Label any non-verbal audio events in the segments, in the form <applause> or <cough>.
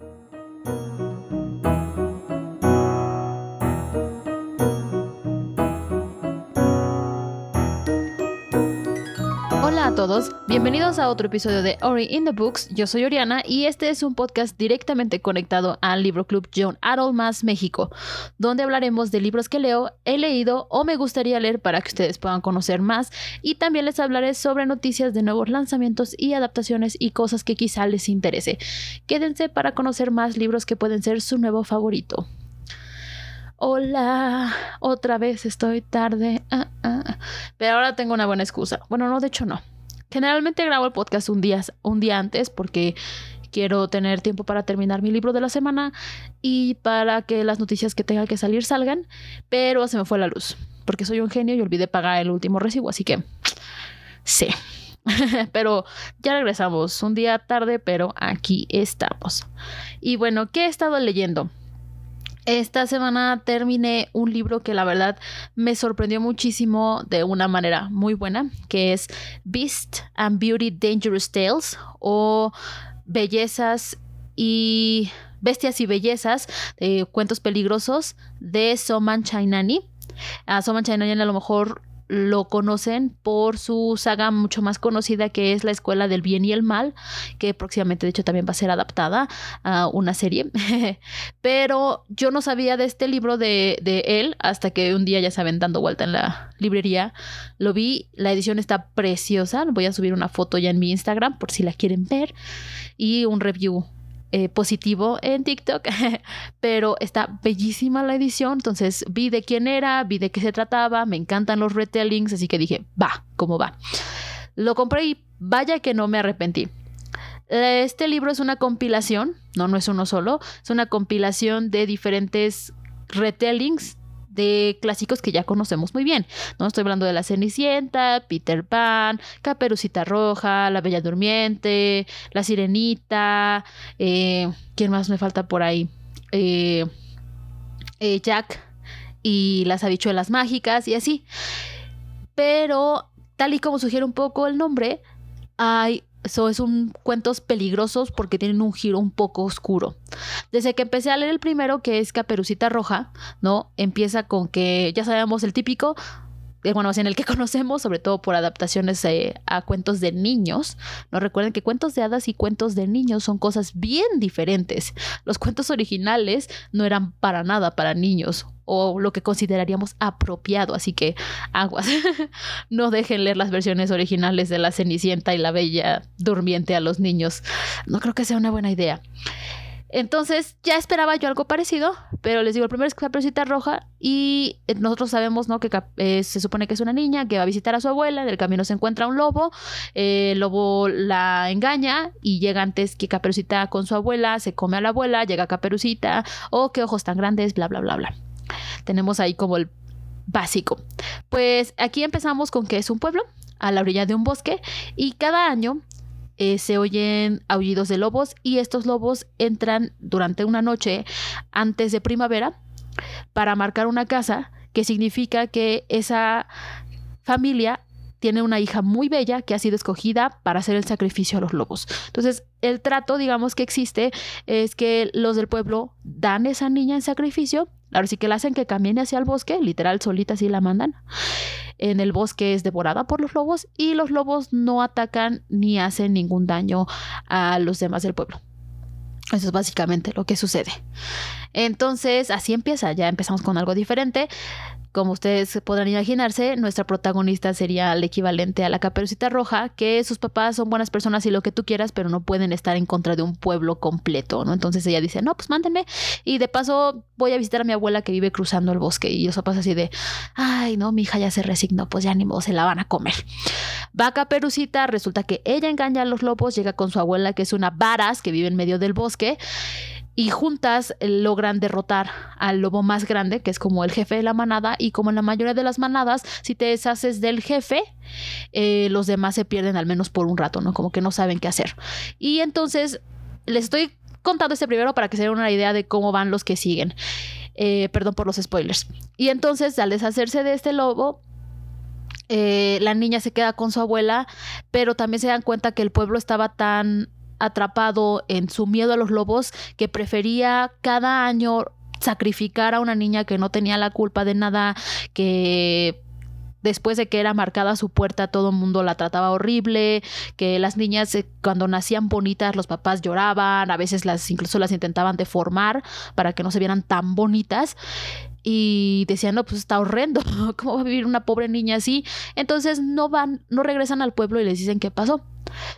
Hola todos, bienvenidos a otro episodio de Ori in the Books. Yo soy Oriana y este es un podcast directamente conectado al Libro Club John Más México, donde hablaremos de libros que leo, he leído o me gustaría leer para que ustedes puedan conocer más y también les hablaré sobre noticias de nuevos lanzamientos y adaptaciones y cosas que quizá les interese. Quédense para conocer más libros que pueden ser su nuevo favorito. Hola, otra vez estoy tarde. Ah, ah. Pero ahora tengo una buena excusa. Bueno, no, de hecho no. Generalmente grabo el podcast un día, un día antes porque quiero tener tiempo para terminar mi libro de la semana y para que las noticias que tenga que salir salgan, pero se me fue la luz porque soy un genio y olvidé pagar el último recibo, así que sí. <laughs> pero ya regresamos, un día tarde, pero aquí estamos. Y bueno, ¿qué he estado leyendo? Esta semana terminé un libro que la verdad me sorprendió muchísimo de una manera muy buena, que es Beast and Beauty Dangerous Tales o Bellezas y Bestias y Bellezas, de Cuentos Peligrosos de Soman Chainani. A Soman Chainani a lo mejor lo conocen por su saga mucho más conocida que es La Escuela del Bien y el Mal, que próximamente de hecho también va a ser adaptada a una serie. <laughs> Pero yo no sabía de este libro de, de, él hasta que un día ya saben dando vuelta en la librería. Lo vi, la edición está preciosa, voy a subir una foto ya en mi Instagram por si la quieren ver y un review eh, positivo en TikTok, <laughs> pero está bellísima la edición, entonces vi de quién era, vi de qué se trataba, me encantan los retellings, así que dije, va, ¿cómo va? Lo compré y vaya que no me arrepentí. Este libro es una compilación, no, no es uno solo, es una compilación de diferentes retellings de clásicos que ya conocemos muy bien. No estoy hablando de La Cenicienta, Peter Pan, Caperucita Roja, La Bella Durmiente, La Sirenita, eh, ¿quién más me falta por ahí? Eh, eh, Jack y las habichuelas mágicas y así. Pero, tal y como sugiere un poco el nombre, hay eso es un cuentos peligrosos porque tienen un giro un poco oscuro. Desde que empecé a leer el primero, que es Caperucita Roja, ¿no? Empieza con que ya sabemos el típico, bueno, en el que <laughs> conocemos, sobre todo por adaptaciones eh, a cuentos de niños. No recuerden que cuentos de hadas y cuentos de niños son cosas bien diferentes. Los cuentos originales no eran para nada para niños o lo que consideraríamos apropiado. Así que aguas, <laughs> no dejen leer las versiones originales de La Cenicienta y la Bella Durmiente a los niños. No creo que sea una buena idea. Entonces ya esperaba yo algo parecido, pero les digo, el primero es Caperucita Roja y nosotros sabemos, ¿no? Que eh, se supone que es una niña que va a visitar a su abuela, en el camino se encuentra un lobo, eh, el lobo la engaña y llega antes que Caperucita con su abuela, se come a la abuela, llega Caperucita, oh, qué ojos tan grandes, bla, bla, bla, bla. Tenemos ahí como el básico. Pues aquí empezamos con que es un pueblo a la orilla de un bosque y cada año eh, se oyen aullidos de lobos y estos lobos entran durante una noche antes de primavera para marcar una casa que significa que esa familia tiene una hija muy bella que ha sido escogida para hacer el sacrificio a los lobos. Entonces, el trato, digamos, que existe es que los del pueblo dan esa niña en sacrificio, ahora sí que la hacen que camine hacia el bosque, literal, solita así la mandan. En el bosque es devorada por los lobos y los lobos no atacan ni hacen ningún daño a los demás del pueblo. Eso es básicamente lo que sucede. Entonces, así empieza, ya empezamos con algo diferente. Como ustedes podrán imaginarse, nuestra protagonista sería el equivalente a la caperucita roja, que sus papás son buenas personas y lo que tú quieras, pero no pueden estar en contra de un pueblo completo, ¿no? Entonces ella dice, no, pues mándenme. Y de paso voy a visitar a mi abuela que vive cruzando el bosque. Y los papás así de, ay, no, mi hija ya se resignó, pues ya ni modo, se la van a comer. Va Caperucita, resulta que ella engaña a los lobos, llega con su abuela, que es una varas, que vive en medio del bosque y juntas eh, logran derrotar al lobo más grande, que es como el jefe de la manada, y como en la mayoría de las manadas, si te deshaces del jefe, eh, los demás se pierden al menos por un rato, ¿no? Como que no saben qué hacer. Y entonces, les estoy contando este primero para que se den una idea de cómo van los que siguen. Eh, perdón por los spoilers. Y entonces, al deshacerse de este lobo, la niña se queda con su abuela, pero también se dan cuenta que el pueblo estaba tan atrapado en su miedo a los lobos que prefería cada año sacrificar a una niña que no tenía la culpa de nada, que después de que era marcada su puerta, todo el mundo la trataba horrible, que las niñas eh, cuando nacían bonitas los papás lloraban, a veces las incluso las intentaban deformar para que no se vieran tan bonitas y decían, no, pues está horrendo, <laughs> ¿cómo va a vivir una pobre niña así? Entonces no van, no regresan al pueblo y les dicen qué pasó.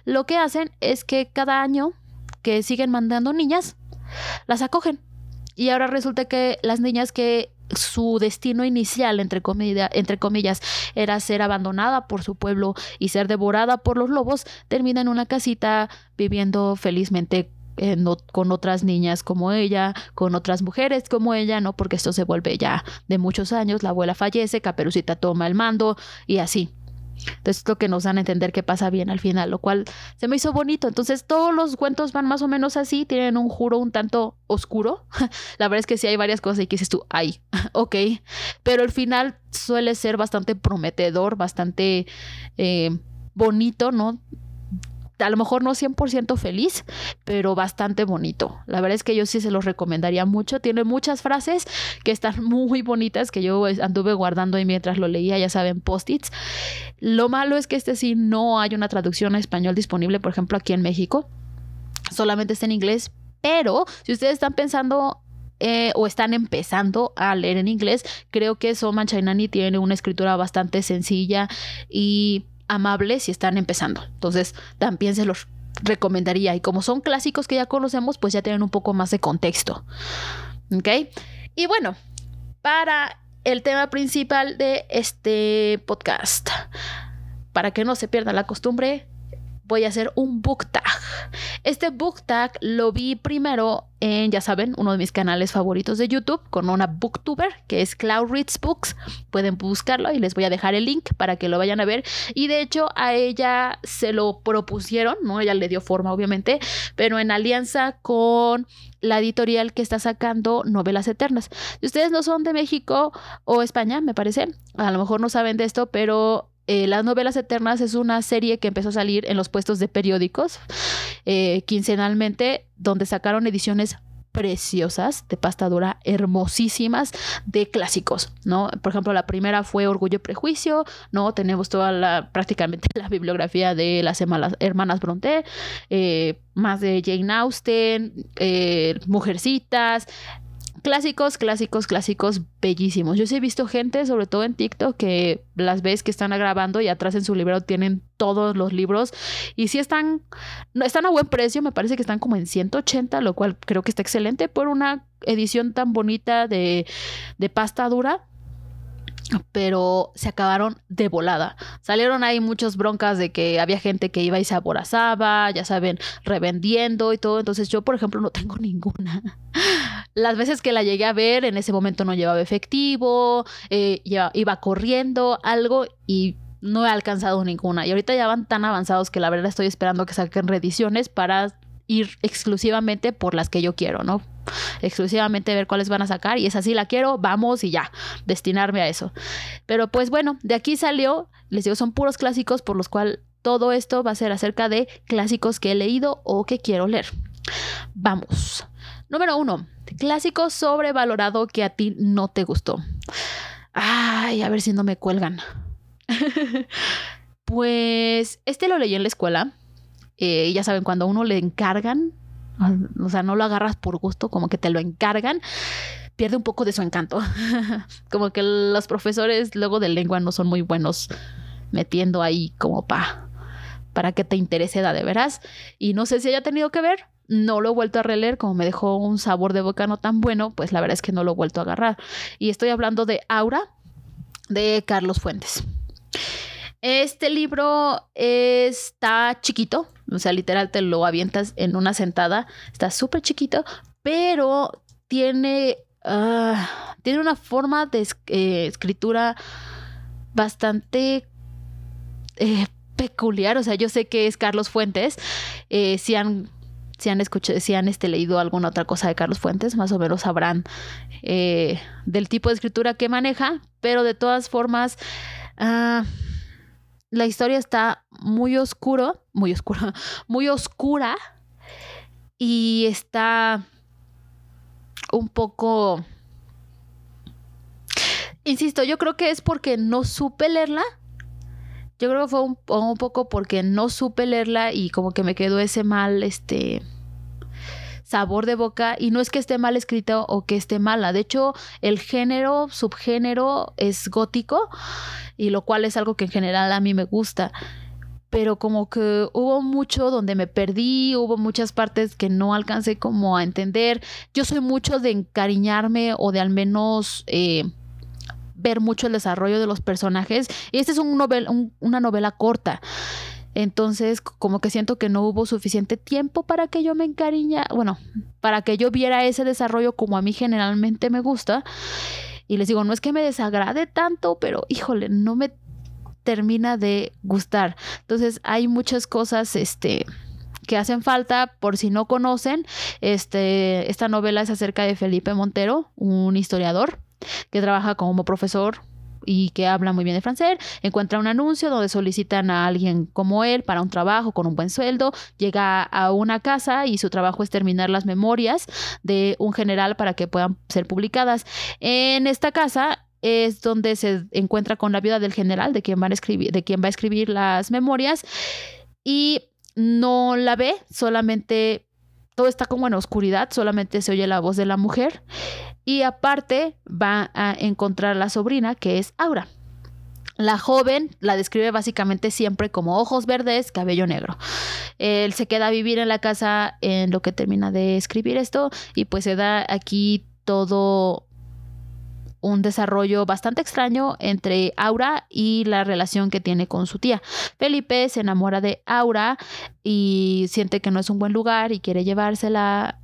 Lo que hacen es que cada año que siguen mandando niñas, las acogen. Y ahora resulta que las niñas que su destino inicial, entre, entre comillas, era ser abandonada por su pueblo y ser devorada por los lobos, termina en una casita viviendo felizmente eh, con otras niñas como ella, con otras mujeres como ella, ¿no? Porque esto se vuelve ya de muchos años, la abuela fallece, Caperucita toma el mando y así. Entonces, lo que nos dan a entender que pasa bien al final, lo cual se me hizo bonito. Entonces, todos los cuentos van más o menos así, tienen un juro un tanto oscuro. <laughs> La verdad es que sí hay varias cosas y que dices tú, ay, <laughs> ok. Pero el final suele ser bastante prometedor, bastante eh, bonito, ¿no? A lo mejor no 100% feliz, pero bastante bonito. La verdad es que yo sí se los recomendaría mucho. Tiene muchas frases que están <laughs> muy bonitas que yo anduve guardando ahí mientras lo leía, ya saben, post-its. Lo malo es que este sí no hay una traducción a español disponible, por ejemplo, aquí en México. Solamente está en inglés, pero si ustedes están pensando eh, o están empezando a leer en inglés, creo que Soma Chainani tiene una escritura bastante sencilla y amables si están empezando. Entonces, también se los recomendaría. Y como son clásicos que ya conocemos, pues ya tienen un poco más de contexto. ¿Ok? Y bueno, para el tema principal de este podcast, para que no se pierda la costumbre, voy a hacer un book tag. Este book tag lo vi primero en, ya saben, uno de mis canales favoritos de YouTube con una booktuber que es Cloud Reads Books. Pueden buscarlo y les voy a dejar el link para que lo vayan a ver. Y de hecho a ella se lo propusieron, ¿no? Ella le dio forma obviamente, pero en alianza con la editorial que está sacando novelas eternas. Si ustedes no son de México o España, me parece, a lo mejor no saben de esto, pero eh, Las novelas eternas es una serie que empezó a salir en los puestos de periódicos eh, quincenalmente, donde sacaron ediciones preciosas de pasta dura, hermosísimas de clásicos, ¿no? Por ejemplo, la primera fue Orgullo y Prejuicio, ¿no? Tenemos toda la, prácticamente la bibliografía de las hermanas Bronte, eh, más de Jane Austen, Mujercitas, clásicos, clásicos, clásicos bellísimos. Yo sí he visto gente, sobre todo en TikTok, que las ves que están grabando y atrás en su libro tienen todos los libros y sí están, no, están a buen precio, me parece que están como en 180, lo cual creo que está excelente por una edición tan bonita de, de pasta dura pero se acabaron de volada. Salieron ahí muchas broncas de que había gente que iba y se aborazaba, ya saben, revendiendo y todo. Entonces yo, por ejemplo, no tengo <laughs> ninguna. Las veces que la llegué a ver, en ese momento no llevaba efectivo, eh, iba corriendo algo y no he alcanzado ninguna. Y ahorita ya van tan avanzados que la verdad estoy esperando que saquen reediciones para ir exclusivamente por las que yo quiero, ¿no? Exclusivamente ver cuáles van a sacar y es así, la quiero, vamos y ya, destinarme a eso. Pero pues bueno, de aquí salió, les digo, son puros clásicos por los cuales todo esto va a ser acerca de clásicos que he leído o que quiero leer. Vamos. Número uno, clásico sobrevalorado que a ti no te gustó. Ay, a ver si no me cuelgan. <laughs> pues este lo leí en la escuela eh, ya saben, cuando uno le encargan, o sea, no lo agarras por gusto, como que te lo encargan, pierde un poco de su encanto. <laughs> como que los profesores luego de lengua no son muy buenos metiendo ahí como pa para que te interese de veras. Y no sé si haya tenido que ver, no lo he vuelto a releer, como me dejó un sabor de boca no tan bueno, pues la verdad es que no lo he vuelto a agarrar. Y estoy hablando de Aura de Carlos Fuentes. Este libro está chiquito, o sea, literal te lo avientas en una sentada, está súper chiquito, pero tiene, ah, tiene una forma de eh, escritura bastante eh, peculiar, o sea, yo sé que es Carlos Fuentes, eh, si han si han escuchado, si han este, leído alguna otra cosa de Carlos Fuentes, más o menos sabrán del tipo de escritura que maneja, pero de todas formas, ah, la historia está muy oscuro, muy oscura, <laughs> muy oscura, y está un poco... Insisto, yo creo que es porque no supe leerla. Yo creo que fue un, un poco porque no supe leerla y como que me quedó ese mal, este sabor de boca y no es que esté mal escrito o que esté mala. De hecho, el género, subgénero es gótico y lo cual es algo que en general a mí me gusta. Pero como que hubo mucho donde me perdí, hubo muchas partes que no alcancé como a entender. Yo soy mucho de encariñarme o de al menos eh, ver mucho el desarrollo de los personajes. Y esta es un una novela corta. Entonces, como que siento que no hubo suficiente tiempo para que yo me encariña, bueno, para que yo viera ese desarrollo como a mí generalmente me gusta. Y les digo, no es que me desagrade tanto, pero híjole, no me termina de gustar. Entonces, hay muchas cosas, este que hacen falta por si no conocen. Este, esta novela es acerca de Felipe Montero, un historiador que trabaja como profesor y que habla muy bien de francés, encuentra un anuncio donde solicitan a alguien como él para un trabajo con un buen sueldo, llega a una casa y su trabajo es terminar las memorias de un general para que puedan ser publicadas. En esta casa es donde se encuentra con la viuda del general, de quien, a escribir, de quien va a escribir las memorias, y no la ve, solamente todo está como en oscuridad, solamente se oye la voz de la mujer y aparte va a encontrar la sobrina que es Aura. La joven la describe básicamente siempre como ojos verdes, cabello negro. Él se queda a vivir en la casa en lo que termina de escribir esto y pues se da aquí todo un desarrollo bastante extraño entre Aura y la relación que tiene con su tía. Felipe se enamora de Aura y siente que no es un buen lugar y quiere llevársela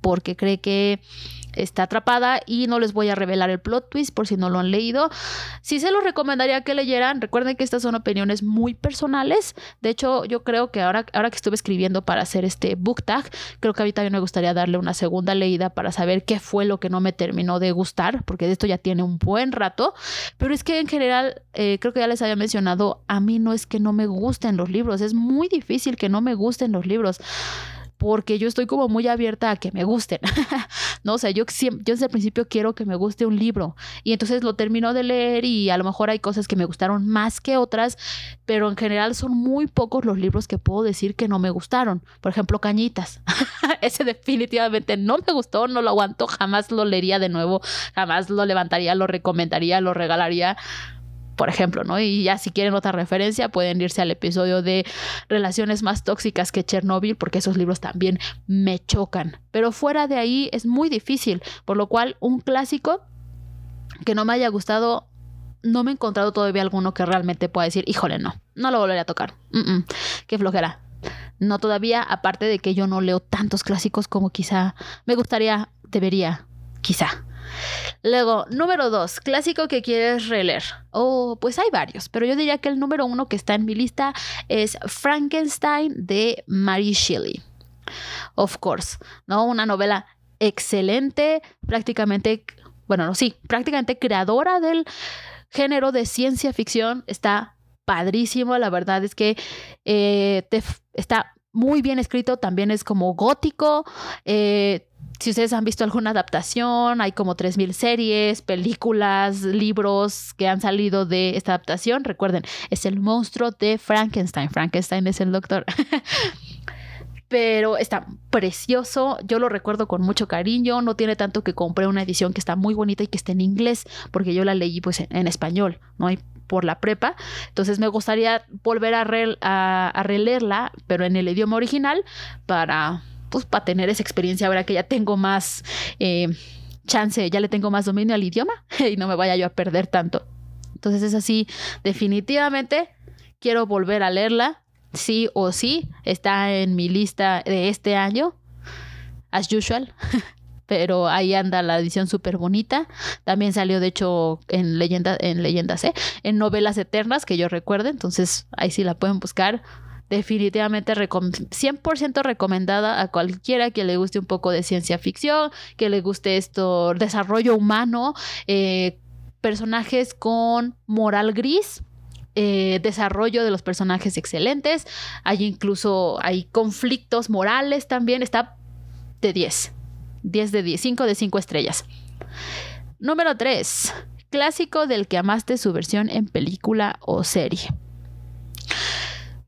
porque cree que está atrapada y no les voy a revelar el plot twist por si no lo han leído. Sí se los recomendaría que leyeran. Recuerden que estas son opiniones muy personales. De hecho, yo creo que ahora, ahora que estuve escribiendo para hacer este book tag, creo que a mí también me gustaría darle una segunda leída para saber qué fue lo que no me terminó de gustar, porque de esto ya tiene un buen rato. Pero es que en general, eh, creo que ya les había mencionado, a mí no es que no me gusten los libros, es muy difícil que no me gusten los libros porque yo estoy como muy abierta a que me gusten. <laughs> no, o sea, yo, siempre, yo desde el principio quiero que me guste un libro y entonces lo termino de leer y a lo mejor hay cosas que me gustaron más que otras, pero en general son muy pocos los libros que puedo decir que no me gustaron. Por ejemplo, Cañitas. <laughs> Ese definitivamente no me gustó, no lo aguanto, jamás lo leería de nuevo, jamás lo levantaría, lo recomendaría, lo regalaría por ejemplo, ¿no? Y ya si quieren otra referencia, pueden irse al episodio de Relaciones más tóxicas que Chernobyl, porque esos libros también me chocan. Pero fuera de ahí es muy difícil, por lo cual un clásico que no me haya gustado, no me he encontrado todavía alguno que realmente pueda decir, híjole, no, no lo volveré a tocar. qué flojera. No todavía, aparte de que yo no leo tantos clásicos como quizá me gustaría, debería, quizá. Luego, número dos, clásico que quieres releer. Oh, pues hay varios, pero yo diría que el número uno que está en mi lista es Frankenstein de Mary Shelley. Of course, ¿no? Una novela excelente, prácticamente, bueno, no, sí, prácticamente creadora del género de ciencia ficción. Está padrísimo, la verdad es que eh, está muy bien escrito, también es como gótico. Eh, si ustedes han visto alguna adaptación, hay como 3.000 series, películas, libros que han salido de esta adaptación. Recuerden, es el monstruo de Frankenstein. Frankenstein es el doctor. <laughs> pero está precioso, yo lo recuerdo con mucho cariño, no tiene tanto que compré una edición que está muy bonita y que está en inglés, porque yo la leí pues en, español, ¿no? hay por la prepa, entonces me gustaría volver a, a releerla, pero en el idioma original, para pues para tener esa experiencia ahora que ya tengo más eh, chance, ya le tengo más dominio al idioma <laughs> y no me vaya yo a perder tanto. Entonces es así, definitivamente quiero volver a leerla, sí o sí, está en mi lista de este año, as usual. <laughs> pero ahí anda la edición súper bonita. También salió, de hecho, en, leyenda, en leyendas, ¿eh? en novelas eternas, que yo recuerde. Entonces, ahí sí la pueden buscar definitivamente 100% recomendada a cualquiera que le guste un poco de ciencia ficción, que le guste esto, desarrollo humano, eh, personajes con moral gris. Eh, desarrollo de los personajes excelentes, hay incluso hay conflictos morales también, está de 10. 10 de 10, 5 de 5 estrellas. Número 3. Clásico del que amaste su versión en película o serie.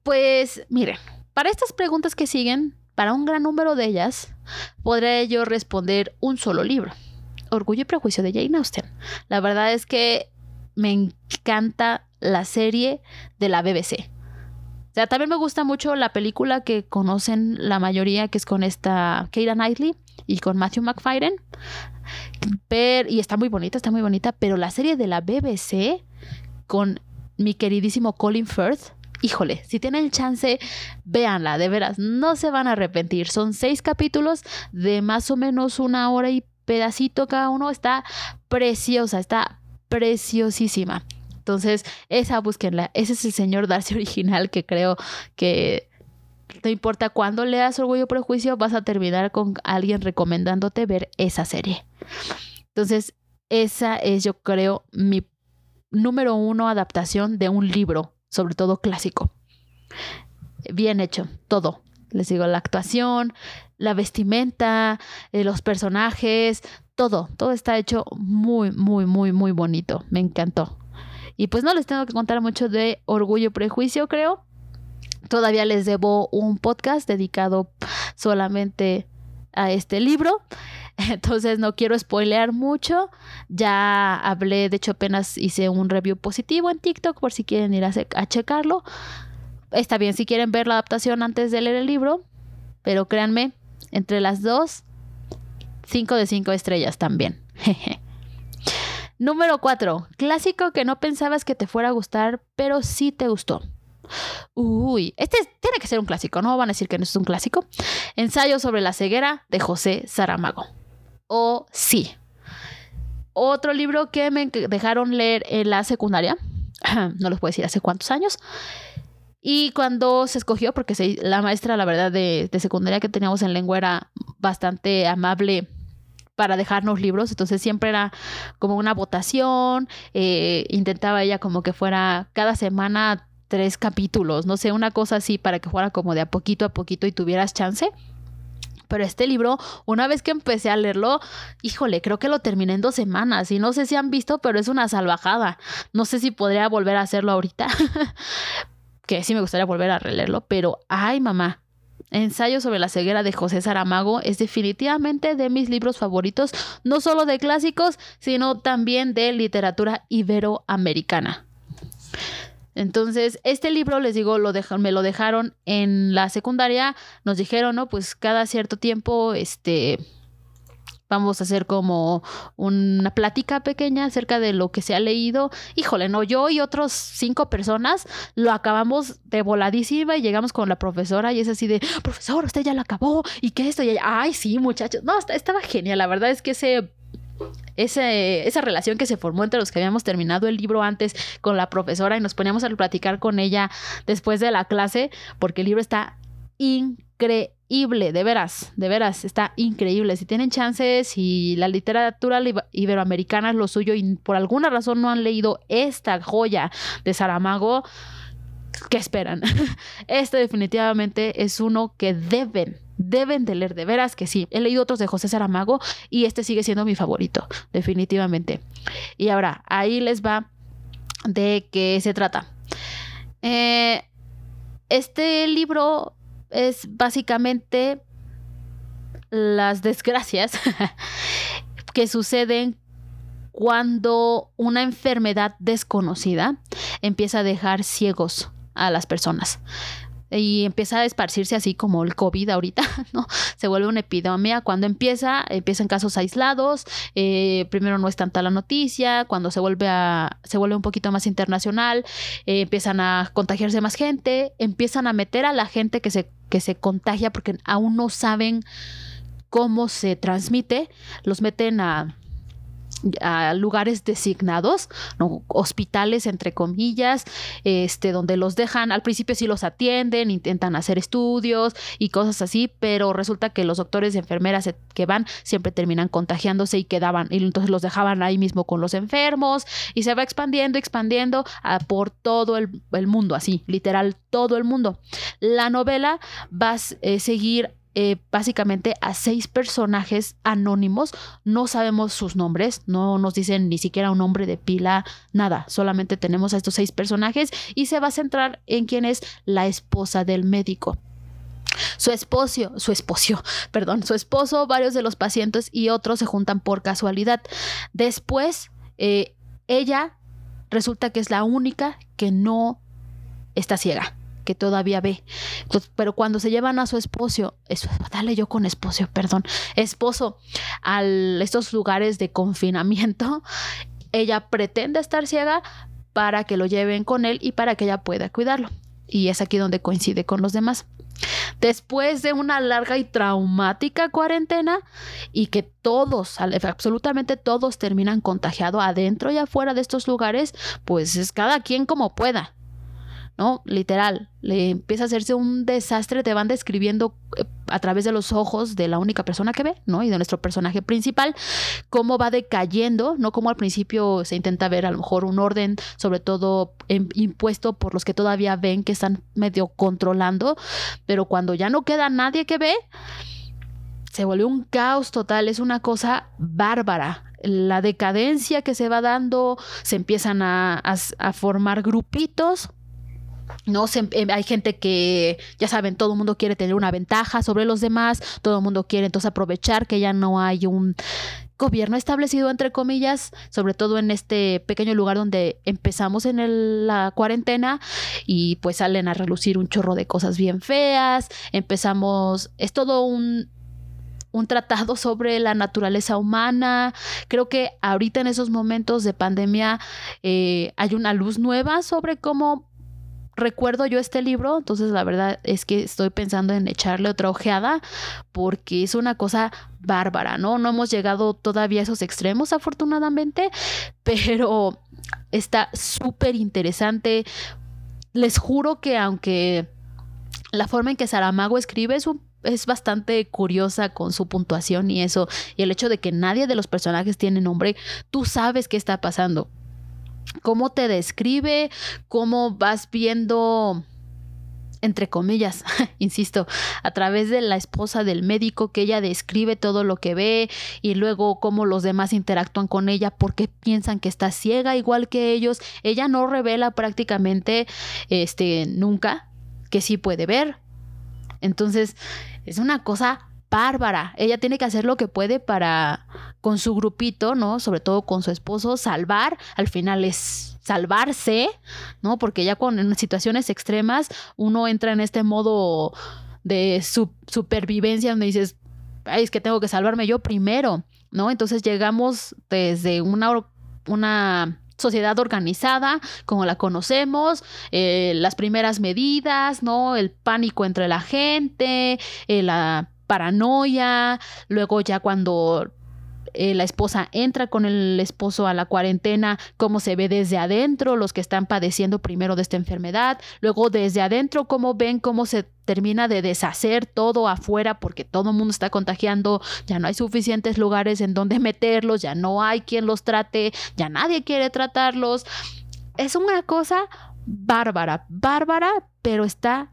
Pues miren, para estas preguntas que siguen, para un gran número de ellas, podré yo responder un solo libro. Orgullo y Prejuicio de Jane Austen. La verdad es que me encanta la serie de la BBC. O sea, también me gusta mucho la película que conocen la mayoría, que es con esta Keira Knightley y con Matthew McFadden. y está muy bonita, está muy bonita. Pero la serie de la BBC con mi queridísimo Colin Firth, híjole, si tienen chance, véanla, de veras, no se van a arrepentir. Son seis capítulos de más o menos una hora y pedacito cada uno. Está preciosa, está preciosísima. Entonces, esa búsquenla. Ese es el señor Darcy <laughs> original que creo que no importa cuándo leas Orgullo y Prejuicio, vas a terminar con alguien recomendándote ver esa serie. Entonces, esa es, yo creo, mi número uno adaptación de un libro, sobre todo clásico. Bien hecho, todo. Les digo, la actuación, la vestimenta, eh, los personajes, todo, todo está hecho muy, muy, muy, muy bonito. Me encantó. Y pues no les tengo que contar mucho de Orgullo y Prejuicio, creo. Todavía les debo un podcast dedicado solamente a este libro. <laughs> Entonces no quiero spoilear mucho. Ya hablé, de hecho apenas hice un review positivo en TikTok por si quieren ir a, checarlo. Está bien si quieren ver la adaptación antes de leer el libro. Pero créanme, entre las dos, 5 de 5 estrellas también. <laughs> Número 4. Clásico que no pensabas que te fuera a gustar, pero sí te gustó. Uy, este tiene que ser un clásico, ¿no? Van a decir que no es un clásico. Ensayo sobre la ceguera de José Saramago. O sí. Otro libro que me dejaron leer en la secundaria. <clears throat> No los puedo decir hace cuántos años. Y cuando se escogió, porque la maestra, la verdad, de, secundaria que teníamos en lengua era bastante amable para dejarnos libros, entonces siempre era como una votación, eh, intentaba ella como que fuera cada semana tres capítulos, no sé, una cosa así para que fuera como de a poquito a poquito y tuvieras chance. Pero este libro, una vez que empecé a leerlo, híjole, creo que lo terminé en dos semanas y no sé si han visto, pero es una salvajada. No sé si podría volver a hacerlo ahorita, <laughs> que sí me gustaría volver a releerlo, pero ay mamá, Ensayo sobre la ceguera de José Saramago es definitivamente de mis libros favoritos, no solo de clásicos, sino también de literatura iberoamericana. Entonces, este libro, les digo, lo me lo dejaron en la secundaria, nos dijeron, ¿no? Pues cada cierto tiempo, este, vamos a hacer como una plática pequeña acerca de lo que se ha leído. Híjole, no, yo y otros cinco personas lo acabamos de voladísima y llegamos con la profesora y es así de, profesor, usted ya lo acabó y qué esto y ay, sí, muchachos. No, estaba genial. La verdad es que ese esa relación que se formó entre los que habíamos terminado el libro antes con la profesora y nos poníamos a platicar con ella después de la clase, porque el libro está increíble, de veras, de veras, está increíble. Si tienen chances, si la literatura iberoamericana es lo suyo y por alguna razón no han leído esta joya de Saramago, ¿qué esperan? <laughs> Este definitivamente es uno que deben, deben de leer, de veras que sí. He leído otros de José Saramago y este sigue siendo mi favorito, definitivamente. Y ahora, ahí les va de qué se trata. Eh, este libro es básicamente las desgracias <laughs> que suceden cuando una enfermedad desconocida empieza a dejar ciegos a las personas y empieza a esparcirse así como el COVID ahorita, <laughs> ¿no? Se vuelve una epidemia. Cuando empieza, empiezan casos aislados, eh, primero no es tanta la noticia, cuando se vuelve a, se vuelve un poquito más internacional, eh, empiezan a contagiarse más gente, empiezan a meter a la gente que se que se contagia porque aún no saben cómo se transmite, los meten a a lugares designados, hospitales entre comillas, este, donde los dejan, al principio sí los atienden, intentan hacer estudios y cosas así, pero resulta que los doctores y enfermeras que van siempre terminan contagiándose y quedaban, y entonces los dejaban ahí mismo con los enfermos y se va expandiendo, expandiendo a, por todo el, mundo, así, literal, todo el mundo. La novela va a eh, seguir eh, básicamente a seis personajes anónimos. No sabemos sus nombres, no nos dicen ni siquiera un nombre de pila, nada. Solamente tenemos a estos seis personajes y se va a centrar en quién es la esposa del médico. Su esposo, su esposo, perdón, su esposo, varios de los pacientes y otros se juntan por casualidad. Después, eh, ella resulta que es la única que no está ciega que todavía ve. pero cuando se llevan a su esposo, dale yo con esposo, perdón, esposo, a estos lugares de confinamiento, <laughs> ella pretende estar ciega para que lo lleven con él y para que ella pueda cuidarlo. Y es aquí donde coincide con los demás. Después de una larga y traumática cuarentena y que todos, absolutamente todos terminan contagiados adentro y afuera de estos lugares, pues es cada quien como pueda. ¿No? Literal, le empieza a hacerse un desastre, te van describiendo eh, a través de los ojos de la única persona que ve, ¿no? Y de nuestro personaje principal, cómo va decayendo, ¿no? Como al principio se intenta ver a lo mejor un orden, sobre todo impuesto por los que todavía ven que están medio controlando, pero cuando ya no queda nadie que ve, se vuelve un caos total, es una cosa bárbara la decadencia que se va dando, se empiezan a, a, formar grupitos no em, hay gente que, ya saben, todo el mundo quiere tener una ventaja sobre los demás, todo el mundo quiere entonces aprovechar que ya no hay un gobierno establecido, entre comillas, sobre todo en este pequeño lugar donde empezamos en la cuarentena y pues salen a relucir un chorro de cosas bien feas, empezamos, es todo un, un tratado sobre la naturaleza humana. Creo que ahorita en esos momentos de pandemia eh, hay una luz nueva sobre cómo recuerdo yo este libro, entonces la verdad es que estoy pensando en echarle otra ojeada porque es una cosa bárbara, ¿no? No hemos llegado todavía a esos extremos afortunadamente, <laughs> pero está súper interesante. Les juro que aunque la forma en que Saramago escribe es es bastante curiosa con su puntuación y eso, y el hecho de que nadie de los personajes tiene nombre, tú sabes qué está pasando cómo te describe, cómo vas viendo entre comillas, <laughs> insisto, a través de la esposa del médico que ella describe todo lo que ve y luego cómo los demás interactúan con ella porque piensan que está ciega igual que ellos. Ella no revela prácticamente este nunca que sí puede ver. Entonces, es una cosa bárbara. Ella tiene que hacer lo que puede para, con su grupito, ¿no? Sobre todo con su esposo, salvar. Al final es salvarse, ¿no? Porque ya con en situaciones extremas uno entra en este modo de supervivencia donde dices, Ay, es que tengo que salvarme yo primero, ¿no? Entonces llegamos desde una, una sociedad organizada como la conocemos, eh, las primeras medidas, ¿no? El pánico entre la gente, eh, la paranoia, luego ya cuando eh, la esposa entra con el esposo a la cuarentena, cómo se ve desde adentro, los que están padeciendo primero de esta enfermedad, luego desde adentro, cómo ven cómo se termina de deshacer todo afuera porque todo el mundo está contagiando, ya no hay suficientes lugares en donde <laughs> meterlos, ya no hay quien los trate, ya nadie quiere tratarlos. Es una cosa bárbara, bárbara, pero está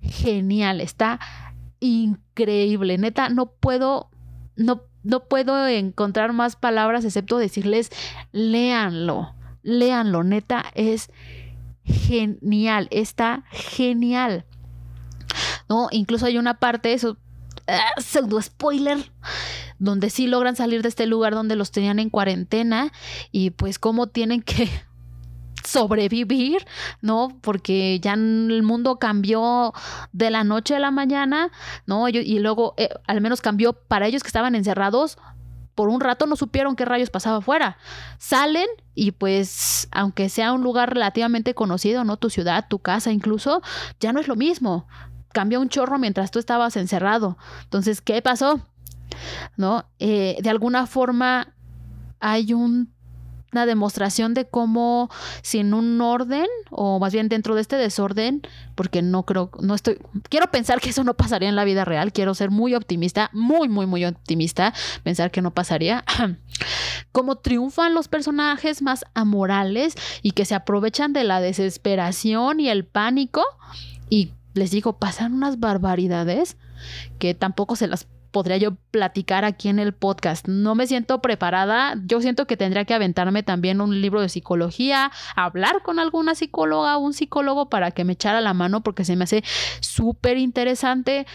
genial, está increíble. Neta, no puedo, no, no puedo encontrar más palabras excepto decirles, léanlo, léanlo. Neta, es genial, está genial. ¿No? Incluso hay una parte, eso, ah, pseudo spoiler, donde sí logran salir de este lugar donde los tenían en cuarentena y pues cómo tienen que sobrevivir, ¿no? Porque ya el mundo cambió de la noche a la mañana, ¿no? Y, luego, eh, al menos cambió para ellos que estaban encerrados. Por un rato no supieron qué rayos pasaba afuera. Salen y pues, aunque sea un lugar relativamente conocido, ¿no? Tu ciudad, tu casa incluso, ya no es lo mismo. Cambió un chorro mientras tú estabas encerrado. Entonces, ¿qué pasó? ¿No? Eh, de alguna forma hay un una demostración de cómo sin un orden o más bien dentro de este desorden, porque no creo, no estoy, quiero pensar que eso no pasaría en la vida real, quiero ser muy optimista, muy, muy, muy optimista, pensar que no pasaría, <clears throat> cómo triunfan los personajes más amorales y que se aprovechan de la desesperación y el pánico y les digo, pasan unas barbaridades que tampoco se las podría yo platicar aquí en el podcast. No me siento preparada. Yo siento que tendría que aventarme también un libro de psicología, hablar con alguna psicóloga o un psicólogo para que me echara la mano porque se me hace súper interesante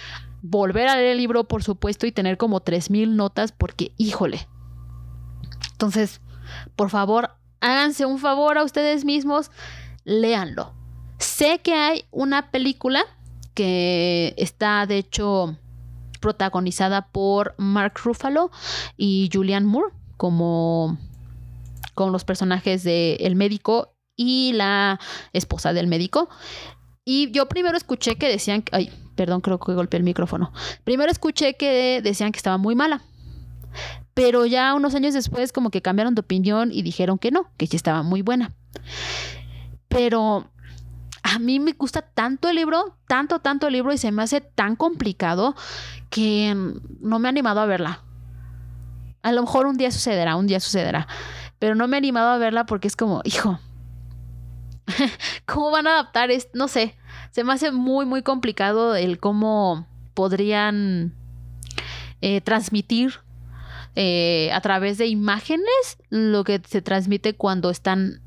volver a leer el libro, por supuesto, y tener como 3.000 notas porque, híjole. Entonces, por favor, háganse un favor a ustedes mismos, léanlo. Sé que hay una película que está, de hecho, protagonizada por Mark Ruffalo y Julianne Moore como con los personajes de el médico y la esposa del médico. Y yo primero escuché que decían, ay, perdón, creo que golpeé el micrófono. Primero escuché que decían que estaba muy mala. Pero ya unos años después como que cambiaron de opinión y dijeron que no, que sí estaba muy buena. Pero a mí me gusta tanto el libro, tanto, tanto el libro y se me hace tan complicado que no me he animado a verla. A lo mejor un día sucederá, un día sucederá. Pero no me he animado a verla porque es como, hijo, <laughs> ¿cómo van a adaptar esto? No sé. Se me hace muy, muy complicado el cómo podrían eh, transmitir eh, a través de imágenes lo que se transmite cuando están,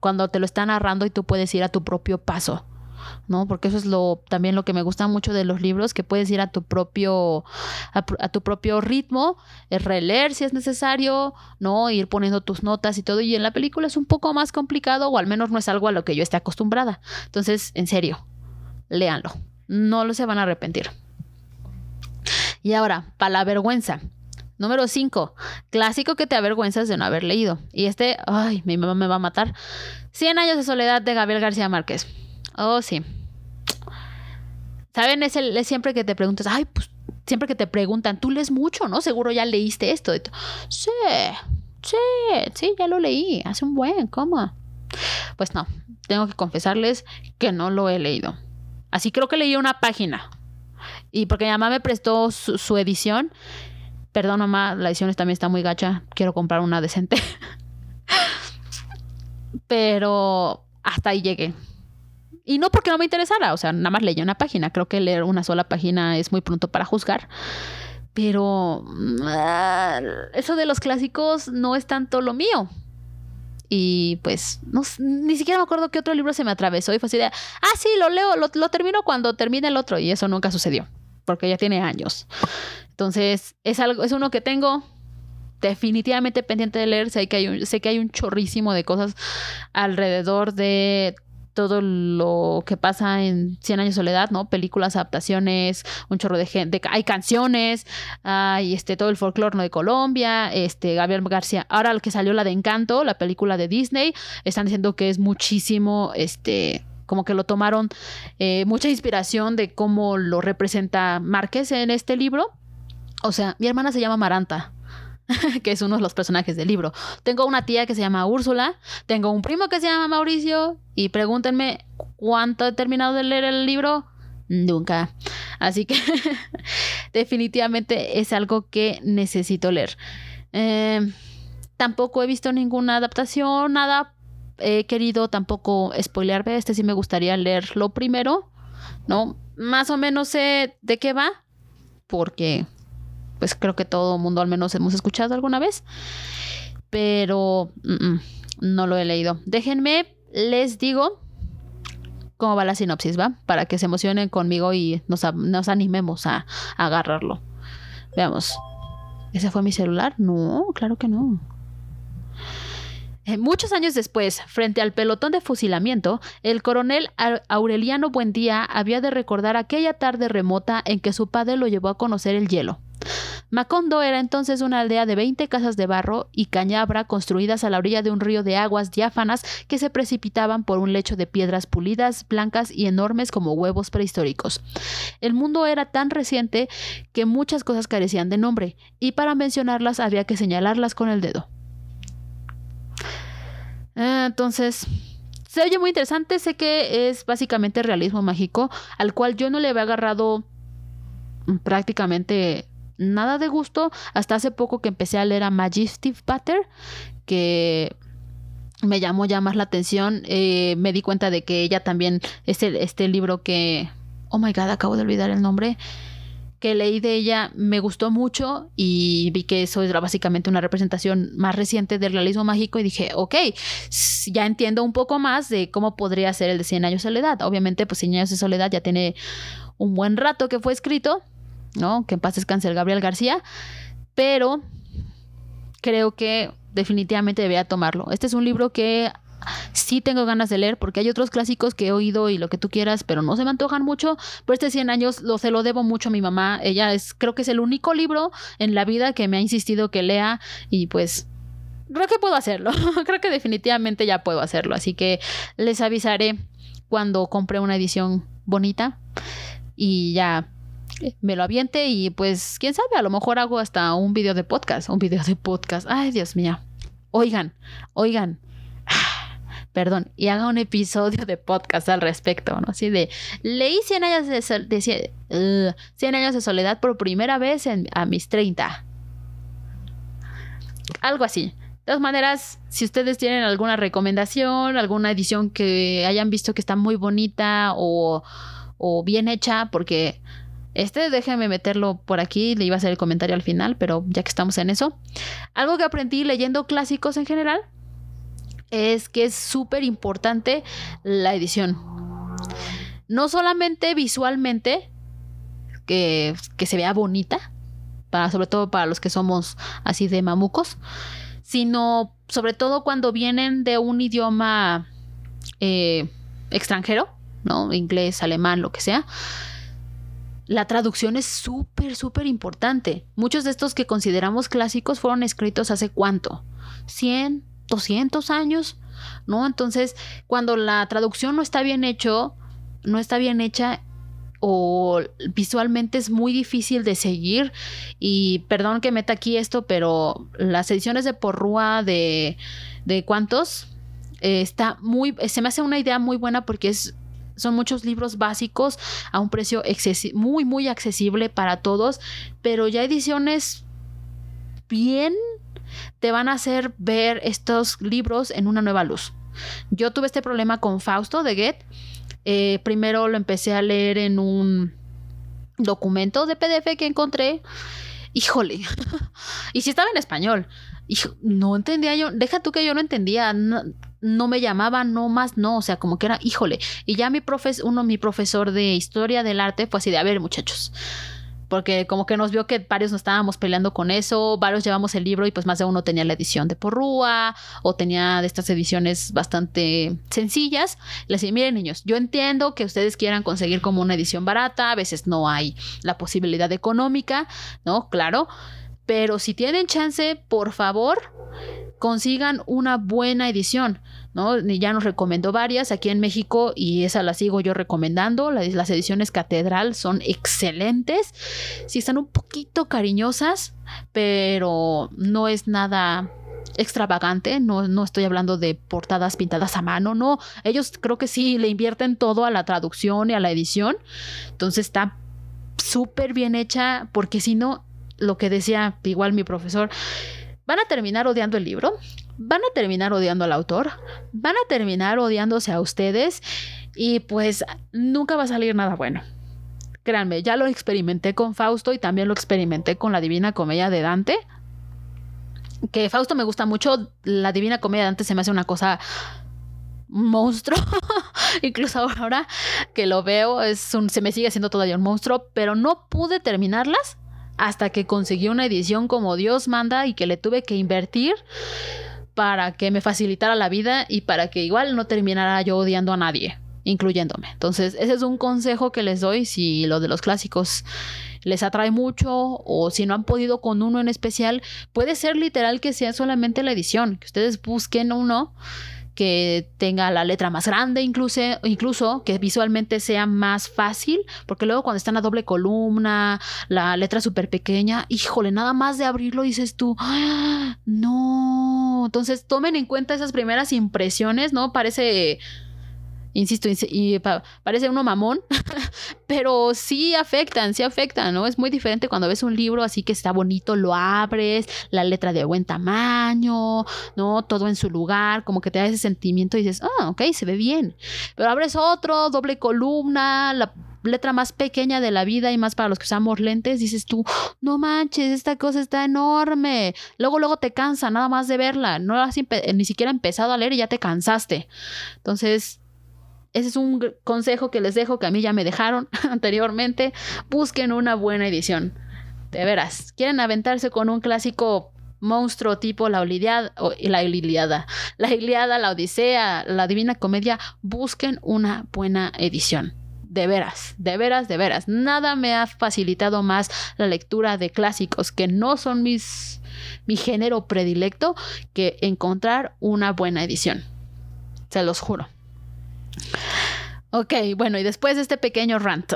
cuando te lo están narrando y tú puedes ir a tu propio paso. ¿no? Porque eso es lo también lo que me gusta mucho de los libros, que puedes ir a tu propio a, tu propio ritmo, releer si es necesario, ¿no? Ir poniendo tus notas y todo y en la película es un poco más complicado o al menos no es algo a lo que yo esté acostumbrada. Entonces, en serio, léanlo. No lo se van a arrepentir. Y ahora, para la vergüenza. Número 5. Clásico que te avergüenzas de no haber leído. Y este, ay, mi mamá me va a matar. 100 años de soledad de Gabriel García Márquez. Oh, sí. ¿Saben? Es, el, siempre que te preguntas, ay, pues siempre que te preguntan, tú lees mucho, ¿no? Seguro ya leíste esto. Sí, sí, sí, ya lo leí. Hace un buen, ¿cómo? Pues no, tengo que confesarles que no lo he leído. Así creo que leí una página. Y porque mi mamá me prestó su edición. Perdón, mamá, la edición también está muy gacha. Quiero comprar una decente. Pero hasta ahí llegué. Y no porque no me interesara, o sea, nada más leí una página. Creo que leer una sola página es muy pronto para juzgar. Pero ah, eso de los clásicos no es tanto lo mío. Y pues no, ni siquiera me acuerdo qué otro libro se me atravesó y fue así de, ah, sí, lo leo, lo, lo termino cuando termine el otro. Y eso nunca sucedió, porque ya tiene años. Entonces, es, algo, es uno que tengo definitivamente pendiente de leer. Sé que, hay un, sé que hay un chorrísimo de cosas alrededor de todo lo que pasa en Cien años de soledad, ¿no? Películas, adaptaciones, un chorro de gente, hay canciones, hay este todo el folclore ¿no? de Colombia, este Gabriel García, ahora lo que salió la de Encanto, la película de Disney, están diciendo que es muchísimo este como que lo tomaron eh, mucha inspiración de cómo lo representa Márquez en este libro. O sea, mi hermana se llama Maranta. <laughs> que es uno de los personajes del libro. Tengo una tía que se llama Úrsula, tengo un primo que se llama Mauricio y pregúntenme cuánto he terminado de leer el libro. Nunca. Así que <laughs> definitivamente es algo que necesito leer. Em, tampoco he visto ninguna adaptación, nada. He querido tampoco spoilearme. Este sí me gustaría leerlo primero, ¿no? Más o menos sé de qué va, porque pues creo que todo mundo al menos hemos escuchado alguna vez. Pero no lo he leído. Déjenme, les digo cómo va la sinopsis, ¿va? Para que se emocionen conmigo y nos, animemos a, a agarrarlo. Veamos. ¿Ese fue mi celular? No, claro que no. Eh, muchos años después, frente al pelotón de fusilamiento, el coronel Aureliano Buendía había de recordar aquella tarde remota en que su padre lo llevó a conocer el hielo. Macondo era entonces una aldea de 20 casas de barro y cañabra construidas a la orilla de un río de aguas diáfanas que se precipitaban por un lecho de piedras pulidas, blancas y enormes como huevos prehistóricos. El mundo era tan reciente que muchas cosas carecían de nombre, y para mencionarlas había que señalarlas con el dedo. Ah, entonces, se oye muy interesante, sé que es básicamente realismo mágico, al cual yo no le había agarrado prácticamente nada de gusto hasta hace poco que empecé a leer a Majestic Butter, que me llamó ya más la atención. Eh, me di cuenta de que ella también, este, este libro que, oh my god, acabo de olvidar el nombre, que leí de ella me gustó mucho y vi que eso era básicamente una representación más reciente del realismo mágico y dije, ok, ya entiendo un poco más de cómo podría ser el de 100 años de soledad. Obviamente, pues 100 años de soledad ya tiene un buen rato que fue escrito, ¿no? Que en paz descanse el Gabriel García, pero creo que definitivamente debería tomarlo. Este es un libro que sí tengo ganas de leer porque hay otros clásicos que he oído y lo que tú quieras, pero no se me antojan mucho. Pero este 100 años lo, se lo debo mucho a mi mamá. Ella es, creo que es el único libro en la vida que me ha insistido que lea y pues creo que puedo hacerlo. <laughs> creo que definitivamente ya puedo hacerlo. Así que les avisaré cuando compre una edición bonita y ya me lo aviente y pues quién sabe, a lo mejor hago hasta un video de podcast, un video de podcast. Ay, Dios mío. Oigan, oigan, <sighs> perdón, y haga un episodio de podcast al respecto, ¿no? Así de, leí 100 años de, 100 años de soledad por primera vez en, a mis 30. Algo así. De todas maneras, si ustedes tienen alguna recomendación, alguna edición que hayan visto que está muy bonita o, o bien hecha, porque este déjenme meterlo por aquí, le iba a hacer el comentario al final, pero ya que estamos en eso. Algo que aprendí leyendo clásicos en general es que es súper importante la edición. No solamente visualmente, que, se vea bonita, para, sobre todo para los que somos así de mamucos, sino sobre todo cuando vienen de un idioma eh, extranjero, ¿no? Inglés, alemán, lo que sea. La traducción es súper, súper importante. Muchos de estos que consideramos clásicos fueron escritos hace cuánto? ¿100? 200 años, ¿no? Entonces, cuando la traducción no está bien hecho, no está bien hecha o visualmente es muy difícil de seguir y perdón que meta aquí esto, pero las ediciones de Porrúa de, de cuántos eh, está muy, se me hace una idea muy buena porque es son muchos libros básicos a un precio muy, muy accesible para todos, pero ya ediciones bien te van a hacer ver estos libros en una nueva luz. Yo tuve este problema con Fausto de Goethe. Eh, primero lo empecé a leer en un documento de PDF que encontré. Híjole. <laughs> y si estaba en español. no entendía yo. Deja tú que yo no entendía. No, me llamaba, no más, no. O sea, como que era, híjole. Y ya mi profes, uno, mi profesor de historia del arte fue así de, a ver, muchachos porque como que nos vio que varios nos estábamos peleando con eso, varios llevamos el libro y pues más de uno tenía la edición de Porrúa o tenía de estas ediciones bastante sencillas. Les dije, miren niños, yo entiendo que ustedes quieran conseguir como una edición barata, a veces no hay la posibilidad económica, ¿no? Claro, pero si tienen chance, por favor, consigan una buena edición. ¿no? Ya nos recomendó varias aquí en México y esa la sigo yo recomendando. Las, ediciones Catedral son excelentes. Sí están un poquito cariñosas, pero no es nada extravagante, no, no estoy hablando de portadas pintadas a mano, no, ellos creo que sí le invierten todo a la traducción y a la edición, entonces está súper bien hecha, porque si no, lo que decía igual mi profesor, van a terminar odiando el libro, van a terminar odiando al autor, van a terminar odiándose a ustedes y pues nunca va a salir nada bueno. Créanme, ya lo experimenté con Fausto y también lo experimenté con la Divina Comedia de Dante. Que Fausto me gusta mucho, la Divina Comedia de Dante se me hace una cosa monstruo. <laughs> Incluso ahora que lo veo, es se me sigue haciendo todavía un monstruo, pero no pude terminarlas hasta que conseguí una edición como Dios manda y que le tuve que invertir para que me facilitara la vida y para que igual no terminara yo odiando a nadie, incluyéndome. Entonces, ese es un consejo que les doy si lo de los clásicos les atrae mucho o si no han podido con uno en especial, puede ser literal que sea solamente la edición, que ustedes busquen uno que tenga la letra más grande, incluso, incluso que visualmente sea más fácil, porque luego cuando está en la doble columna, la letra súper pequeña, híjole, nada más de abrirlo dices tú, ¡Ah! no, entonces tomen en cuenta esas primeras impresiones, ¿no? Parece insisto, y parece uno mamón, <laughs> pero sí afectan, sí afectan, ¿no? Es muy diferente cuando ves un libro así que está bonito, lo abres, la letra de buen tamaño, ¿no? Todo en su lugar, como que te da ese sentimiento y dices, ah, ok, se ve bien. Pero abres otro, doble columna, letra más pequeña de la vida y más para los que usamos lentes, dices tú, no manches, esta cosa está enorme. Luego, luego te cansa nada más de verla. No has ni siquiera empezado a leer y ya te cansaste. Entonces, ese es un consejo que les dejo que a mí ya me dejaron <laughs> anteriormente. Busquen una buena edición. De veras, quieren aventarse con un clásico monstruo tipo la Iliada, la Iliada, la Iliada, la Odisea, la Divina Comedia, busquen una buena edición. De veras, de veras, de veras. Nada me ha facilitado más la lectura de clásicos que no son mis, mi género predilecto que encontrar una buena edición. Se los juro. Ok, bueno, y después de este pequeño rant.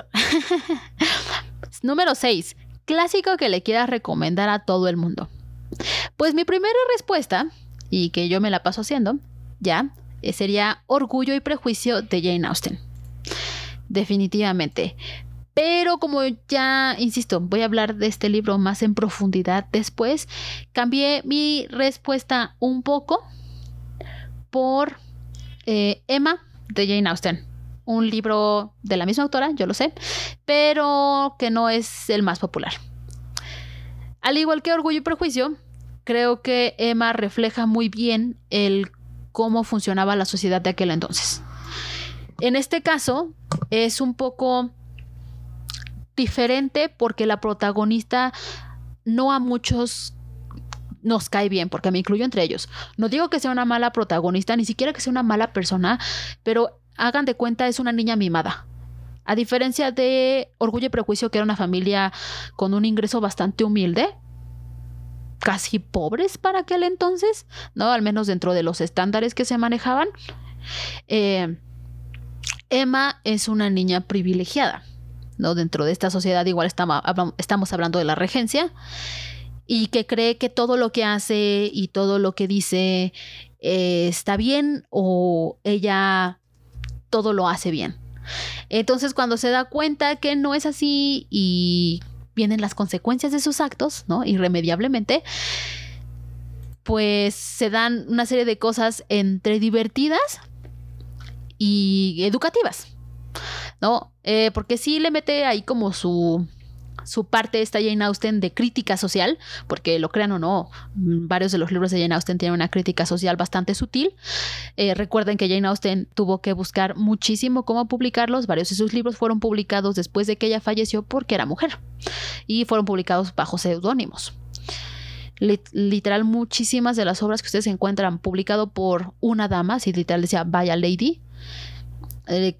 <laughs> Número 6. Clásico que le quieras recomendar a todo el mundo. Pues mi primera respuesta, y que yo me la paso haciendo, ya, eh, sería Orgullo y Prejuicio de Jane Austen. Definitivamente. Pero como ya, insisto, voy a hablar de este libro más en profundidad después, cambié mi respuesta un poco por eh, Emma de Jane Austen. Un libro de la misma autora, yo lo sé, pero que no es el más popular. Al igual que Orgullo y Prejuicio, creo que Emma refleja muy bien el cómo funcionaba la sociedad de aquel entonces. En este caso es un poco diferente porque la protagonista no a muchos nos cae bien, porque me incluyo entre ellos. No digo que sea una mala protagonista, ni siquiera que sea una mala persona, pero hagan de cuenta es una niña mimada. A diferencia de Orgullo y Prejuicio, que era una familia con un ingreso bastante humilde, casi pobres para aquel entonces, ¿no? Al menos dentro de los estándares que se manejaban. Eh, Emma es una niña privilegiada, ¿no? Dentro de esta sociedad igual estamos, hablando de la regencia y que cree que todo lo que hace y todo lo que dice eh, está bien o ella todo lo hace bien. Entonces cuando se da cuenta que no es así y vienen las consecuencias de sus actos, ¿no? Irremediablemente, pues se dan una serie de cosas entre divertidas y educativas, ¿no? Eh, porque sí le mete ahí como su, su parte esta Jane Austen de crítica social, porque lo crean o no, varios de los libros de Jane Austen tienen una crítica social bastante sutil. Eh, recuerden que Jane Austen tuvo que buscar muchísimo cómo publicarlos, varios de sus libros fueron publicados después de que ella falleció porque era mujer y fueron publicados bajo seudónimos. Literal, muchísimas de las obras que ustedes encuentran publicado por una dama, si literal decía Vaya Lady, eh,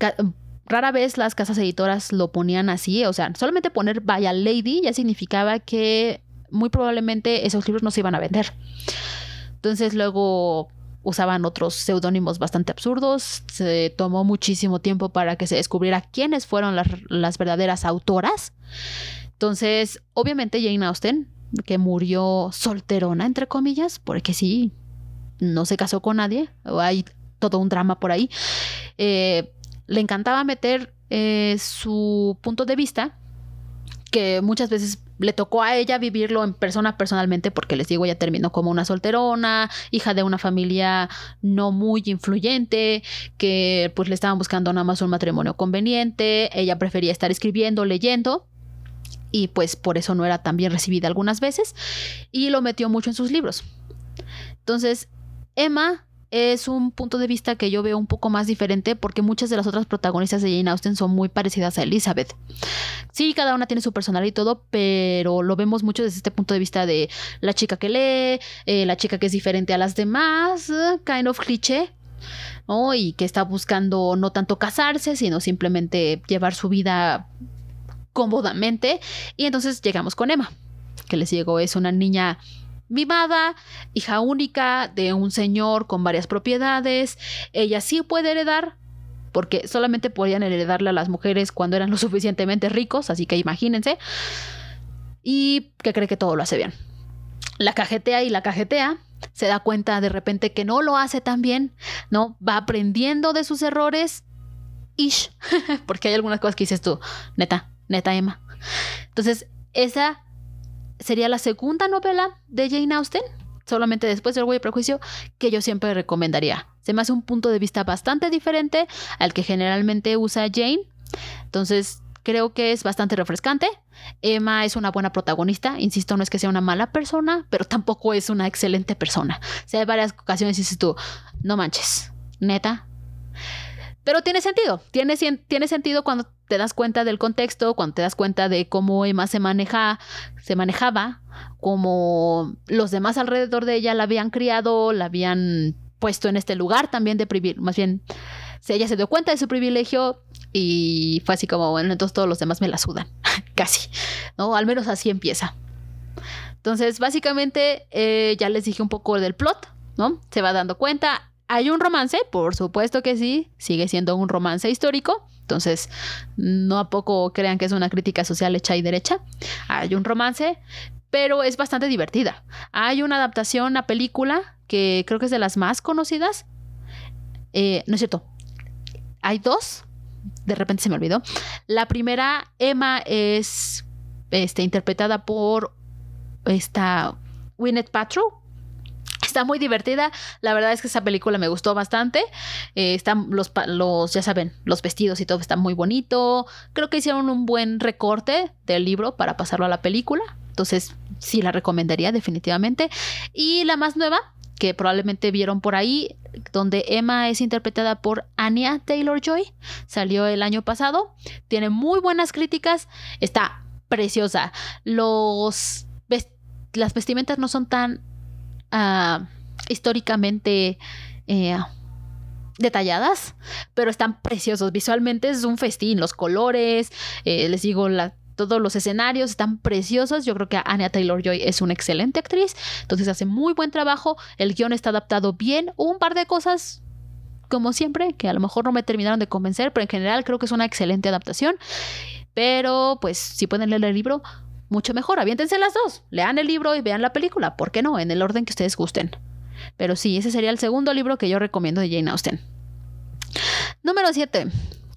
rara vez las casas editoras lo ponían así, o sea, solamente poner Vaya Lady ya significaba que muy probablemente esos libros no se iban a vender. Entonces luego usaban otros seudónimos bastante absurdos, se tomó muchísimo tiempo para que se descubriera quiénes fueron las, las verdaderas autoras. Entonces, obviamente Jane Austen, que murió solterona, entre comillas, porque sí, no se casó con nadie, hay todo un drama por ahí, eh, le encantaba meter eh, su punto de vista, que muchas veces le tocó a ella vivirlo en persona personalmente, porque les digo, ella terminó como una solterona, hija de una familia no muy influyente, que pues le estaban buscando nada más un matrimonio conveniente, ella prefería estar escribiendo, leyendo, y pues por eso no era tan bien recibida algunas veces, y lo metió mucho en sus libros. Entonces, Emma es un punto de vista que yo veo un poco más diferente porque muchas de las otras protagonistas de Jane Austen son muy parecidas a Elizabeth. Sí, cada una tiene su personalidad y todo, pero lo vemos mucho desde este punto de vista de la chica que lee, eh, la chica que es diferente a las demás, kind of cliché. Y que está buscando no tanto casarse, sino simplemente llevar su vida cómodamente. Y entonces llegamos con Emma, que les digo, es una niña mimada, hija única de un señor con varias propiedades. Ella sí puede heredar, porque solamente podían heredarle a las mujeres cuando eran lo suficientemente ricos, así que imagínense. Y que cree que todo lo hace bien. La cajetea y la cajetea. Se da cuenta de repente que no lo hace tan bien, ¿no? Va aprendiendo de sus errores. Ish. <laughs> porque hay algunas cosas que dices tú, neta, neta Emma. Entonces, esa sería la segunda novela de Jane Austen, solamente después del Orgullo y Prejuicio, que yo siempre recomendaría. Se me hace un punto de vista bastante diferente al que generalmente usa Jane. Entonces, creo que es bastante refrescante. Emma es una buena protagonista, insisto, no es que sea una mala persona, pero tampoco es una excelente persona. O sea, hay varias ocasiones dices tú, no manches, neta. Pero tiene sentido, tiene, tiene sentido cuando te das cuenta del contexto, cuando te das cuenta de cómo Emma se maneja, se manejaba, cómo los demás alrededor de ella la habían criado, la habían puesto en este lugar también de privilegio, más bien ella se dio cuenta de su privilegio y fue así como, bueno, entonces todos los demás me la sudan, <laughs> casi, ¿no? Al menos así empieza. Entonces, básicamente, eh, ya les dije un poco del plot, ¿no? Se va dando cuenta. Hay un romance, por supuesto que sí, sigue siendo un romance histórico. Entonces, no a poco crean que es una crítica social hecha y derecha. Hay un romance, pero es bastante divertida. Hay una adaptación a película que creo que es de las más conocidas. Eh, no es cierto. Hay dos. De repente se me olvidó. La primera, Emma, es este, interpretada por esta Gwyneth Paltrow Está muy divertida. La verdad es que esa película me gustó bastante. Eh, están los, los, ya saben, los vestidos y todo está muy bonito. Creo que hicieron un buen recorte del libro para pasarlo a la película. Entonces, sí la recomendaría definitivamente. Y la más nueva, que probablemente vieron por ahí, donde Emma es interpretada por Anya Taylor Joy. Salió el año pasado. Tiene muy buenas críticas. Está preciosa. Los las vestimentas no son tan Ah, históricamente eh, detalladas, pero están preciosos. Visualmente es un festín, los colores, eh, les digo, todos los escenarios están preciosos. Yo creo que Anya Taylor Joy es una excelente actriz, entonces hace muy buen trabajo. El guion está adaptado bien. Un par de cosas, como siempre, que a lo mejor no me terminaron de convencer, pero en general creo que es una excelente adaptación. Pero, pues, si pueden leer el libro, mucho mejor. Aviéntense las dos. Lean el libro y vean la película. ¿Por qué no? En el orden que ustedes gusten. Pero sí, ese sería el segundo libro que yo recomiendo de Jane Austen. Número 7.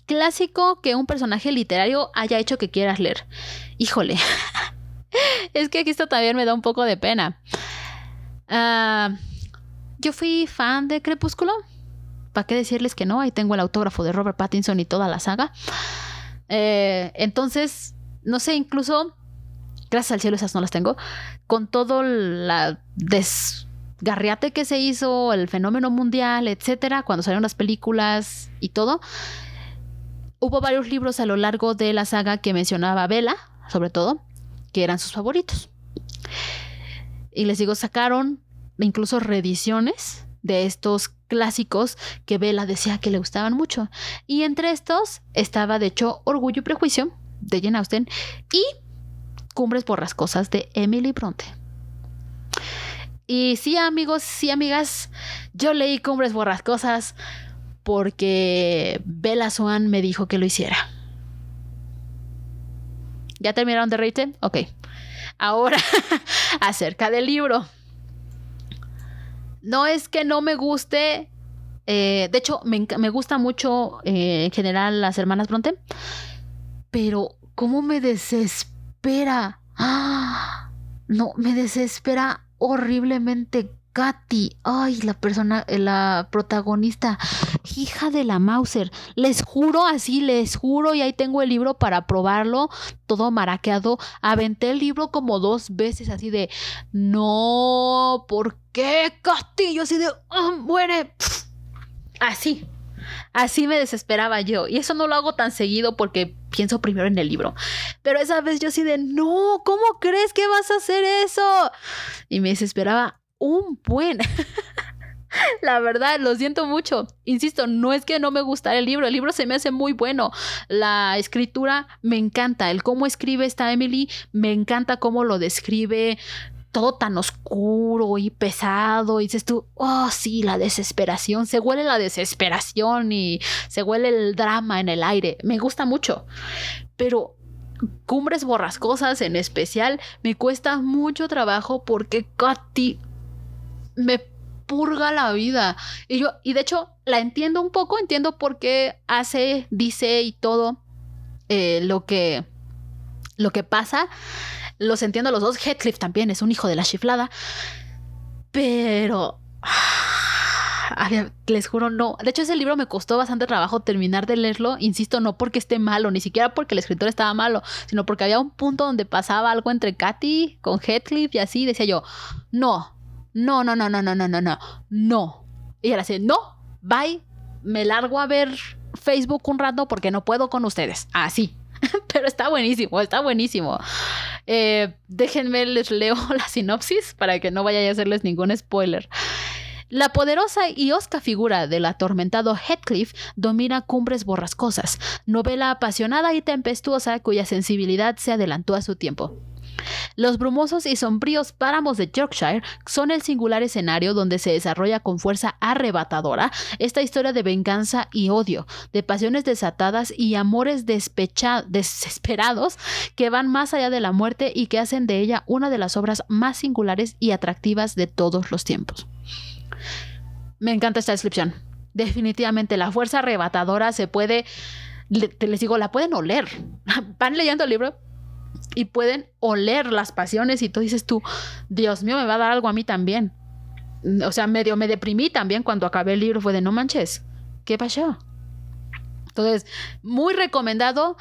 Clásico que un personaje literario haya hecho que quieras leer. Híjole. <laughs> es que aquí esto también me da un poco de pena. Ah, yo fui fan de Crepúsculo. ¿Para qué decirles que no? Ahí tengo el autógrafo de Robert Pattinson y toda la saga. Eh, entonces, no sé, incluso gracias al cielo esas no las tengo, con todo la desgarriate que se hizo, el fenómeno mundial, etcétera, cuando salieron las películas y todo, hubo varios libros a lo largo de la saga que mencionaba Bella, sobre todo, que eran sus favoritos. Y les digo, sacaron incluso reediciones de estos clásicos que Bella decía que le gustaban mucho. Y entre estos estaba, de hecho, Orgullo y Prejuicio de Jane Austen y Cumbres Borrascosas de Emily Bronte. Y sí, amigos, sí, amigas, yo leí Cumbres Borrascosas porque Bella Swan me dijo que lo hiciera. ¿Ya terminaron de reírte? Ok. Ahora, <laughs> acerca del libro. No es que no me guste. Eh, de hecho, me, gusta mucho eh, en general las hermanas Bronte. Pero, ¿cómo me desespera? No, me desespera horriblemente Katy. Ay, la persona, la protagonista, hija de la Mauser. Les juro así, les juro, y ahí tengo el libro para probarlo, todo maraqueado. Aventé el libro como dos veces, así de, no, ¿por qué Katy? Yo así de, oh, muere. Así. Así me desesperaba yo. Y eso no lo hago tan seguido porque pienso primero en el libro. Pero esa vez yo así de, no, ¿cómo crees que vas a hacer eso? Y me desesperaba un buen. <laughs> La verdad, lo siento mucho. Insisto, no es que no me gustara el libro, el libro se me hace muy bueno. La escritura me encanta, el cómo escribe esta Emily, me encanta cómo lo describe, todo tan oscuro y pesado. Y dices tú, oh, sí, la desesperación. Se huele la desesperación y se huele el drama en el aire. Me gusta mucho. Pero Cumbres Borrascosas en especial me cuesta mucho trabajo porque Katy me purga la vida. Y yo, y de hecho, la entiendo un poco, entiendo por qué hace, dice y todo eh, lo que lo que pasa. Los entiendo los dos. Heathcliff también es un hijo de la chiflada. Pero <sighs> les juro, no. De hecho, ese libro me costó bastante trabajo terminar de leerlo. Insisto, no porque esté malo, ni siquiera porque el escritor estaba malo, sino porque había un punto donde pasaba algo entre Katy con Heathcliff y así. Decía yo, no, no, no, no, no, no, no, no, no, no. Y ahora sí, no, bye, me largo a ver Facebook un rato porque no puedo con ustedes. Así. <laughs> Pero está buenísimo, está buenísimo. Eh, déjenme, les leo <laughs> la sinopsis para que no vaya a hacerles ningún spoiler. La poderosa y osca figura del atormentado Heathcliff domina cumbres borrascosas, novela apasionada y tempestuosa cuya sensibilidad se adelantó a su tiempo. Los brumosos y sombríos páramos de Yorkshire son el singular escenario donde se desarrolla con fuerza arrebatadora esta historia de venganza y odio, de pasiones desatadas y amores desesperados que van más allá de la muerte y que hacen de ella una de las obras más singulares y atractivas de todos los tiempos. Me encanta esta descripción. Definitivamente la fuerza arrebatadora se puede, les digo, la pueden oler. <laughs> Van leyendo el libro, y pueden oler las pasiones y tú dices tú, Dios mío, me va a dar algo a mí también. O sea, medio me deprimí también cuando acabé el libro, fue de no manches, ¿qué pasó? Entonces, muy recomendado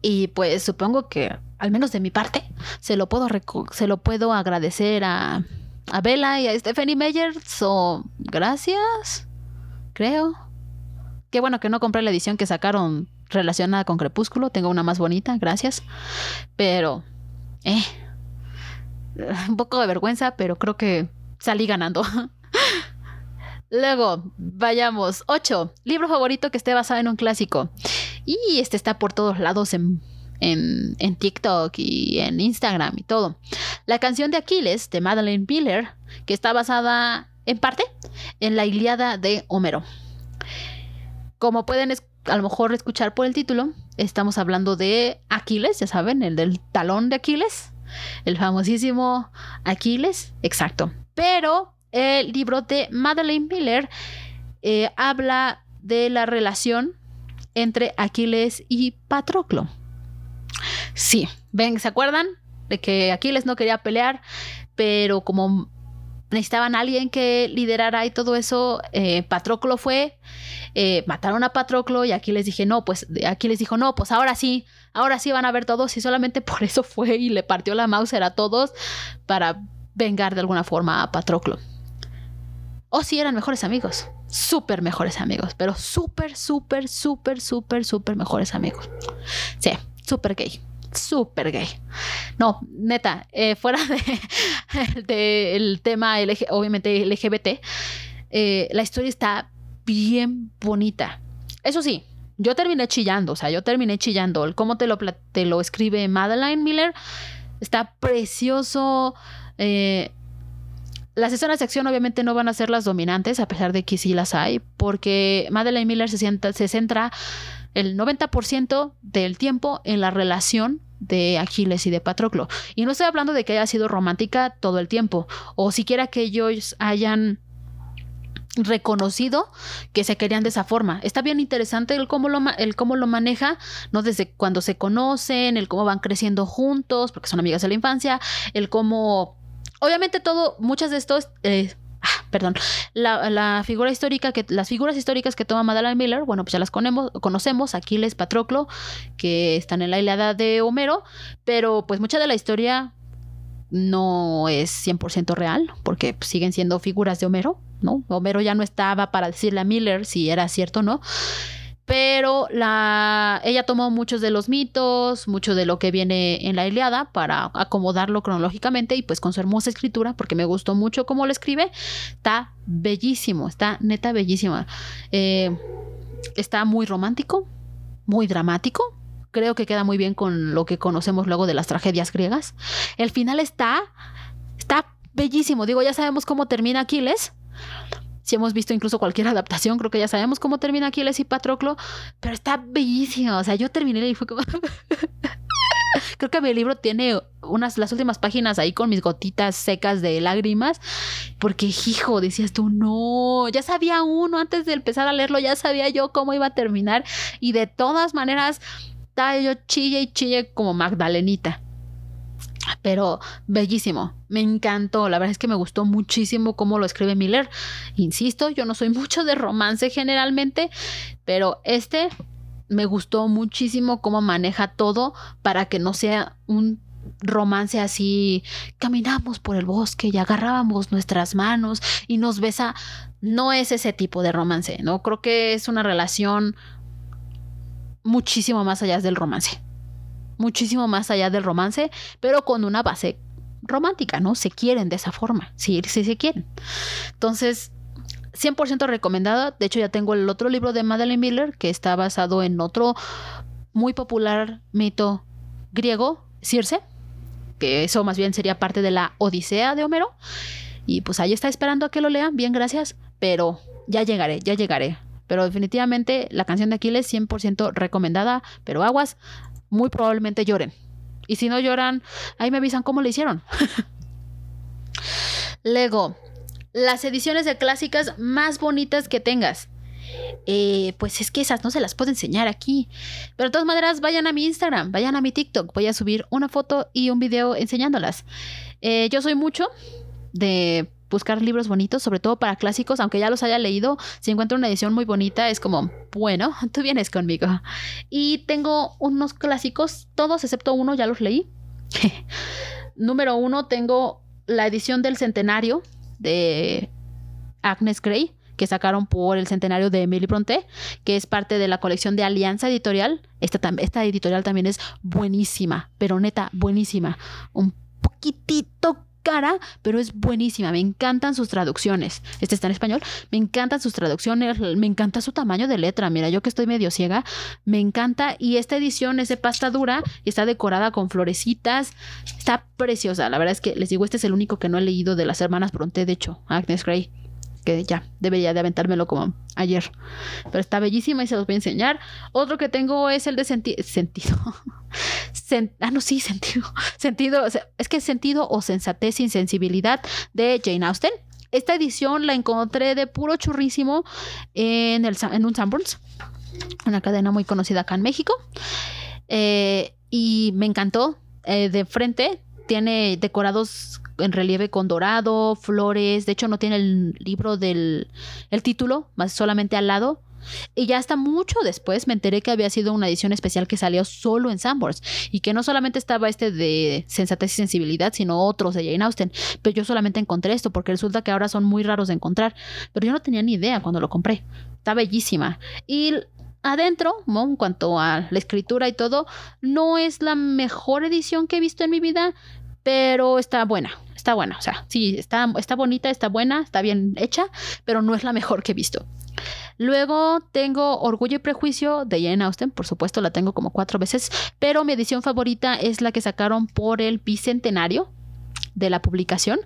y pues supongo que, al menos de mi parte, se lo puedo, se lo puedo agradecer a, a Bella y a Stephanie Meyer. So, gracias, creo. Qué bueno que no compré la edición que sacaron relacionada con Crepúsculo. Tengo una más bonita, gracias. Pero, eh, un poco de vergüenza, pero creo que salí ganando. <laughs> Luego, vayamos. 8. Libro favorito que esté basado en un clásico. Y este está por todos lados en, en, en, TikTok y en Instagram y todo. La canción de Aquiles de Madeleine Miller, que está basada en parte en la Iliada de Homero. Como pueden a lo mejor escuchar por el título, estamos hablando de Aquiles, ya saben, el del talón de Aquiles, el famosísimo Aquiles, exacto. Pero el libro de Madeleine Miller eh, habla de la relación entre Aquiles y Patroclo. Sí, ven, ¿se acuerdan? De que Aquiles no quería pelear, pero como necesitaban a alguien que liderara y todo eso, eh, Patroclo fue eh, mataron a Patroclo y aquí les dije, no, pues aquí les dijo, no, pues ahora sí, ahora sí van a ver todos y solamente <laughs> por eso fue y le partió la Mauser a todos para vengar de alguna forma a Patroclo. O si eran mejores amigos, súper mejores amigos, pero súper, súper, súper, súper, súper mejores amigos. Sí, súper gay súper gay. No, neta, eh, fuera del <laughs> de, el tema, obviamente LGBT, eh, la historia está bien bonita. Eso sí, yo terminé chillando, o sea, yo terminé chillando. Cómo te lo, te lo escribe Madeline Miller está precioso. Eh, las escenas de acción obviamente no van a ser las dominantes, a pesar de que sí las hay, porque Madeline Miller se, se centra el 90% del tiempo en la relación de Aquiles y de Patroclo. Y no estoy hablando de que haya sido romántica todo el tiempo, o siquiera que ellos hayan reconocido que se querían de esa forma. Está bien interesante el cómo lo, el cómo lo maneja, ¿no? Desde cuando se conocen, el cómo van creciendo juntos, porque son amigas de la infancia, el cómo... Obviamente todo, muchas de estos... Eh, ah, perdón, la, que las figuras históricas que toma Madeleine Miller, bueno, pues ya las conocemos, Aquiles, Patroclo, que están en la Ilíada de Homero, pero pues mucha de la historia no es 100% real, porque siguen siendo figuras de Homero, ¿no? Homero ya no estaba para decirle a Miller si era cierto o no. Pero la, ella tomó muchos de los mitos, mucho de lo que viene en la Iliada para acomodarlo cronológicamente y pues con su hermosa escritura, porque me gustó mucho cómo lo escribe, está bellísimo, está neta bellísima. Eh, está muy romántico, muy dramático, creo que queda muy bien con lo que conocemos luego de las tragedias griegas. El final está, está bellísimo. Digo, ya sabemos cómo termina Aquiles. Si hemos visto incluso cualquier <laughs> adaptación, creo que ya sabemos cómo termina Aquiles y Patroclo, pero está bellísimo. O sea, yo terminé y fue como... <laughs> creo que mi libro tiene unas las últimas páginas ahí con mis gotitas secas de lágrimas porque hijo decías tú no ya sabía uno antes de empezar a leerlo ya sabía yo cómo iba a terminar y de todas maneras yo chille y chille como Magdalenita. Pero bellísimo, me encantó, la verdad es que me gustó muchísimo cómo lo escribe Miller. Insisto, yo no soy <laughs> mucho de romance generalmente, pero este me gustó muchísimo cómo maneja todo para que no sea un romance así, caminamos por el bosque y agarrábamos nuestras manos y nos besa. No es ese tipo de romance, ¿no? Creo que es una relación muchísimo más allá del romance muchísimo más allá del romance, pero con una base romántica, ¿no? Se quieren de esa forma, sí, sí se quieren. Entonces, 100% recomendada. De hecho, ya tengo el otro libro de Madeleine Miller, que está basado en otro muy popular mito griego, Circe, que eso más bien sería parte de la Odisea de Homero. Y pues ahí está esperando a que lo lean, bien, gracias, pero ya llegaré, ya llegaré. Pero definitivamente la canción de Aquiles 100% recomendada, pero aguas, muy probablemente lloren. Y si no lloran, ahí me avisan cómo le hicieron. <laughs> Lego, las ediciones de clásicas más bonitas que tengas. Eh, pues es que esas no se las puedo enseñar aquí. Pero de todas maneras, vayan a mi Instagram, vayan a mi TikTok. Voy a subir una foto y un video enseñándolas. Eh, yo soy mucho de buscar libros bonitos, sobre todo para clásicos, aunque ya los haya leído, si encuentro una edición muy bonita, es como, bueno, <laughs> tú vienes conmigo. Y tengo unos clásicos, todos excepto uno, ya los leí. <laughs> Número uno, tengo la edición del centenario de Agnes Gray que sacaron por el centenario de Emily Bronte, que es parte de la colección de Alianza Editorial. Esta, esta editorial también es buenísima, pero neta, buenísima. Un poquitito cara, pero es buenísima. Me encantan sus traducciones. Este está en español. Me encantan sus traducciones. Me encanta su tamaño de letra. Mira, yo que estoy medio ciega, me encanta. Y esta edición es de pasta dura y está decorada con florecitas. Está preciosa. La verdad es que les digo, este es el único que no he leído de las hermanas Bronte, de hecho, Agnes Gray que ya debería de aventármelo como ayer. Pero está bellísima y se los voy a enseñar. Otro que tengo es el de sentido. <laughs> ah, no, sí, <laughs> sentido. Sentido, es que sentido o sensatez, insensibilidad de Jane Austen. Esta edición la encontré de puro churrísimo en, el, en un Sanborns, una cadena muy conocida acá en México. Eh, y me encantó. Eh, de frente tiene decorados en relieve con dorado, flores. De hecho, no tiene el libro del el título, más solamente al lado. Y ya hasta mucho después me enteré que había sido una edición especial que salió solo en Sanborns y que no solamente estaba este de sensatez y sensibilidad, sino otros de Jane Austen. Pero yo solamente encontré esto porque resulta que ahora son muy raros de encontrar. Pero yo no tenía ni idea cuando lo compré. Está bellísima. Y adentro, en cuanto a la escritura y todo, no es la mejor edición que he visto en mi vida, pero está buena, está buena. O sea, sí, está, está bonita, está buena, está bien hecha, pero no es la mejor que he visto. Luego tengo Orgullo y Prejuicio de Jane Austen, por supuesto la tengo como cuatro veces, pero mi edición favorita es la que sacaron por el bicentenario de la publicación.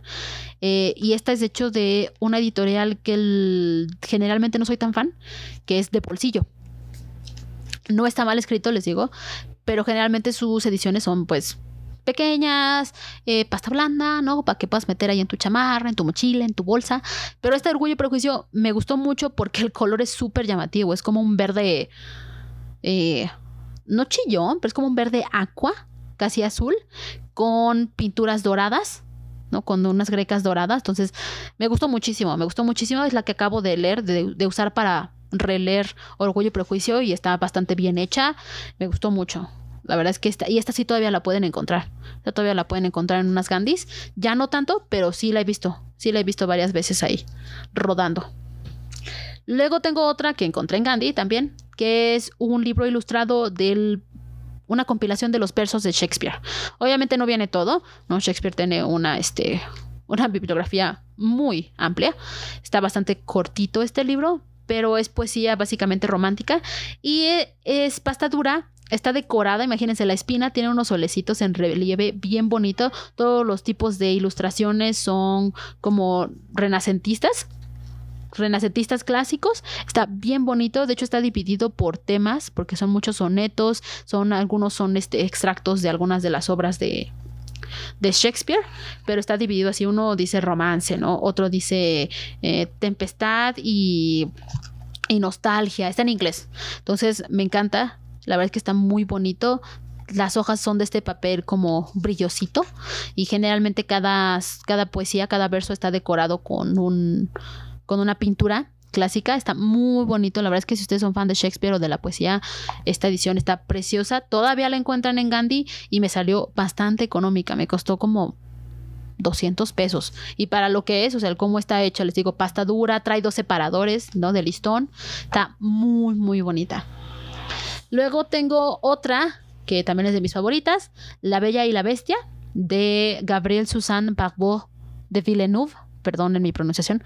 Eh, y esta es de hecho de una editorial que generalmente no soy tan fan, que es de bolsillo. No está mal escrito, les digo, pero generalmente sus ediciones son pues pequeñas, eh, pasta blanda, ¿no? Para que puedas meter ahí en tu chamarra, en tu mochila, en tu bolsa. Pero este Orgullo y Prejuicio me gustó mucho porque el color es súper llamativo. Es como un verde, eh, no chillón, pero es como un verde aqua, casi azul, con pinturas doradas. ¿no? Con unas grecas doradas. Entonces, me gustó muchísimo, me gustó muchísimo. Es la que acabo de leer, de, de usar para releer Orgullo y Prejuicio y está bastante bien hecha. Me gustó mucho. La verdad es que esta, y esta sí todavía la pueden encontrar. Esta todavía la pueden encontrar en unas Gandhis. Ya no tanto, pero sí la he visto. Sí la he visto varias veces ahí, rodando. Luego tengo otra que encontré en Gandhi también, que es un libro ilustrado de una compilación de los versos de Shakespeare. Obviamente no viene todo, ¿no? Shakespeare tiene una, este, una bibliografía muy amplia. Está bastante cortito este libro, pero es poesía básicamente romántica y es pasta dura Está decorada, imagínense, la espina tiene unos solecitos en relieve bien bonito. Todos los tipos de ilustraciones son como renacentistas renacentistas clásicos. Está bien bonito. De hecho, está dividido por temas, porque son muchos sonetos. Son, algunos son este, extractos de algunas de las obras de, de Shakespeare. Pero está dividido así. Uno dice romance, ¿no? Otro dice eh, tempestad y, y nostalgia. Está en inglés. Entonces, me encanta. La verdad es que está muy bonito. las hojas son de este papel como brillosito y generalmente cada, cada poesía, cada verso está decorado con un con una pintura clásica, está muy bonito. La verdad es que si ustedes son fan de Shakespeare o de la poesía, esta edición está preciosa. Todavía la encuentran en Gandhi y me salió bastante económica. Me costó como 200 pesos. Y para lo que es, o sea, cómo está hecha, les digo, pasta dura, trae dos separadores, ¿no? De listón. Está muy, muy bonita. Luego tengo otra que también es de mis favoritas, La Bella y la Bestia, de Gabriel Suzanne Barbeau de Villeneuve, perdón en mi pronunciación.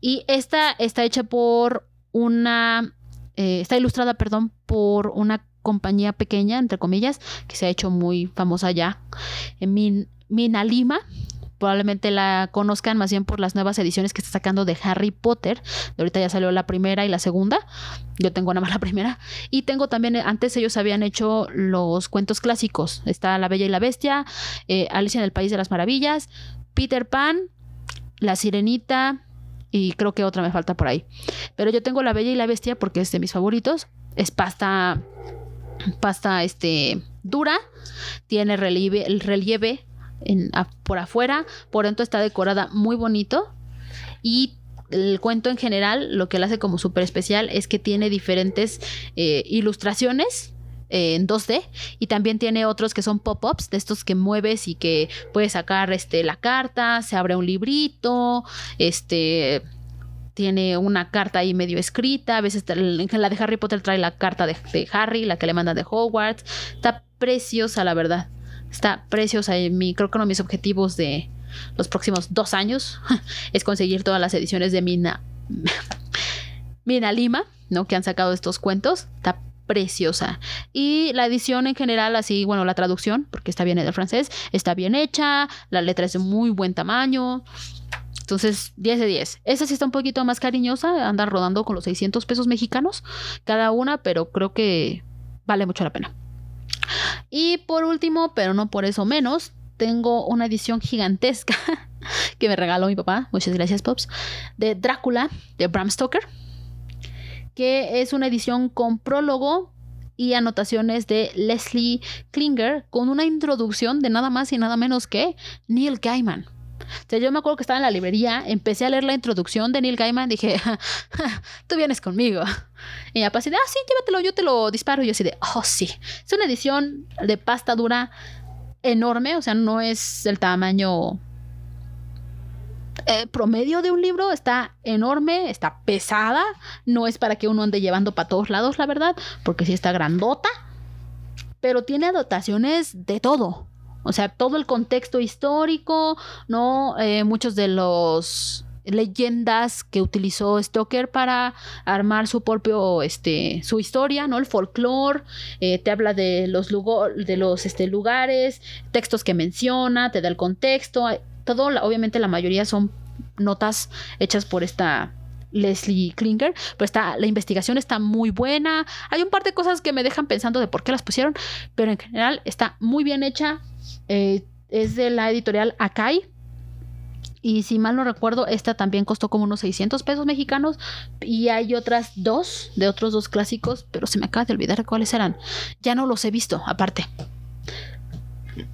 Y esta está hecha por una, eh, está ilustrada, perdón, por una compañía pequeña, entre comillas, que se ha hecho muy famosa ya, en Min, Mina Lima. Probablemente la conozcan más bien por las nuevas ediciones que está sacando de Harry Potter. De ahorita ya salió la primera y la segunda. Yo tengo nada más la <laughs> primera. Y tengo también, antes ellos habían hecho los cuentos clásicos. Está La Bella y la Bestia, eh, Alicia en el País de las Maravillas, Peter Pan, La Sirenita, y creo que otra me falta por ahí. Pero yo tengo La Bella y la Bestia porque es de mis favoritos. Es pasta, pasta este, dura, tiene relieve, el relieve en, por afuera, por dentro está decorada muy bonito. Y el cuento en general, lo que lo hace como súper especial es que tiene diferentes eh, ilustraciones en 2D y también tiene otros que son pop-ups de estos que mueves y que puedes sacar este la carta, se abre un librito, este tiene una carta ahí medio escrita, a veces la de Harry Potter trae la carta de, Harry, la que le mandan de Hogwarts, está preciosa la verdad, está preciosa y mi, creo que uno de mis objetivos de los próximos dos años <laughs> es conseguir todas las ediciones de Mina <laughs> Mina Lima, ¿no? Que han sacado estos cuentos. Está preciosa. Y la edición en general, así, bueno, la traducción, porque está bien en el francés, está bien hecha, la letra es de muy buen tamaño. Entonces, 10 de 10. Esa sí está un poquito más cariñosa, anda rodando con los 600 pesos mexicanos cada una, pero creo que vale mucho la pena. Y por último, pero no por eso menos, tengo una edición gigantesca <laughs> que me regaló mi papá, muchas gracias Pops, de Drácula de Bram Stoker que es una edición con prólogo y anotaciones de Leslie Klinger con una introducción de nada más y nada menos que Neil Gaiman. O sea, yo me acuerdo que estaba en la librería, empecé a leer la introducción de Neil Gaiman, dije, tú vienes conmigo. Y mi papá de, ah, sí, llévatelo, yo te lo disparo. Y yo así de, oh, sí. Es una edición de pasta dura enorme, o sea, no es el tamaño eh, promedio de un libro está enorme, está pesada, no es para que uno ande llevando para todos lados, la verdad, porque sí está grandota, pero tiene anotaciones de todo. O sea, todo el contexto histórico, ¿no? Eh, muchos de los leyendas que utilizó Stoker para armar su propio, este, su historia, ¿no? El folclore, eh, te habla de los, de los este, lugares, textos que menciona, te da el contexto, todo, obviamente la mayoría son notas hechas por esta Leslie Klinger, pero está, la investigación está muy buena. Hay un par de cosas que me dejan pensando de por qué las pusieron, pero en general está muy bien hecha. Eh, es de la editorial Akai. Y si mal no recuerdo, esta también costó como unos 600 pesos mexicanos. Y hay otras dos, de otros dos clásicos, pero se me acaba de olvidar cuáles eran. Ya no los he visto, aparte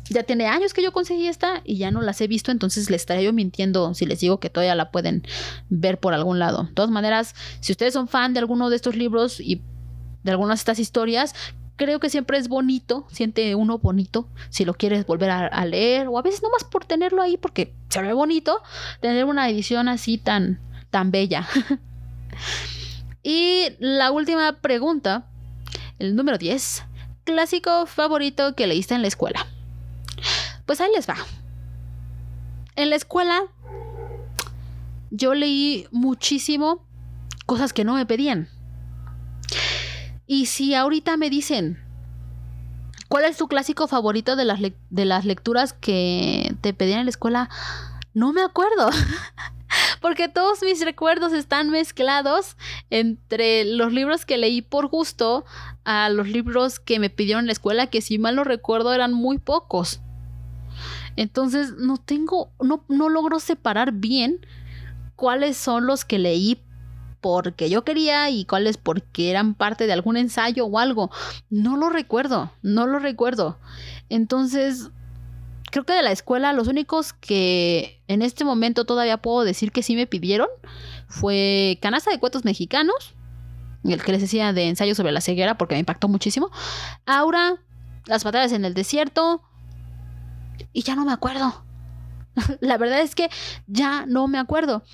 ya tiene años que yo conseguí esta y ya no las he visto, entonces les estaría yo mintiendo si les digo que todavía la pueden ver por algún lado. De todas maneras, si ustedes son fan de alguno de estos libros y de algunas de estas historias, creo que siempre es bonito, siente uno bonito si lo quieres volver a, leer o a veces nomás por tenerlo ahí porque se ve bonito, tener una edición así tan, tan bella. <laughs> y la última pregunta, el número 10, clásico favorito que leíste en la escuela. Pues ahí les va. En la escuela yo leí muchísimo cosas que no me pedían. Y si ahorita me dicen, ¿cuál es tu clásico favorito de las, de las lecturas que te pedían en la escuela? No me acuerdo. <laughs> Porque todos mis recuerdos están mezclados entre los libros que leí por gusto a los libros que me pidieron en la escuela, que si mal no recuerdo eran muy pocos. Entonces no tengo, no, no logro separar bien cuáles son los que leí porque yo quería y cuáles porque eran parte de algún ensayo o algo. No lo recuerdo, no lo recuerdo. Entonces, creo que de la escuela los únicos que en este momento todavía puedo decir que sí me pidieron fue Canasta de Cuentos Mexicanos, el que les decía de ensayo sobre la ceguera porque me impactó muchísimo. Aura, Las batallas en el desierto y ya no me acuerdo. <laughs> la verdad es que ya no me acuerdo.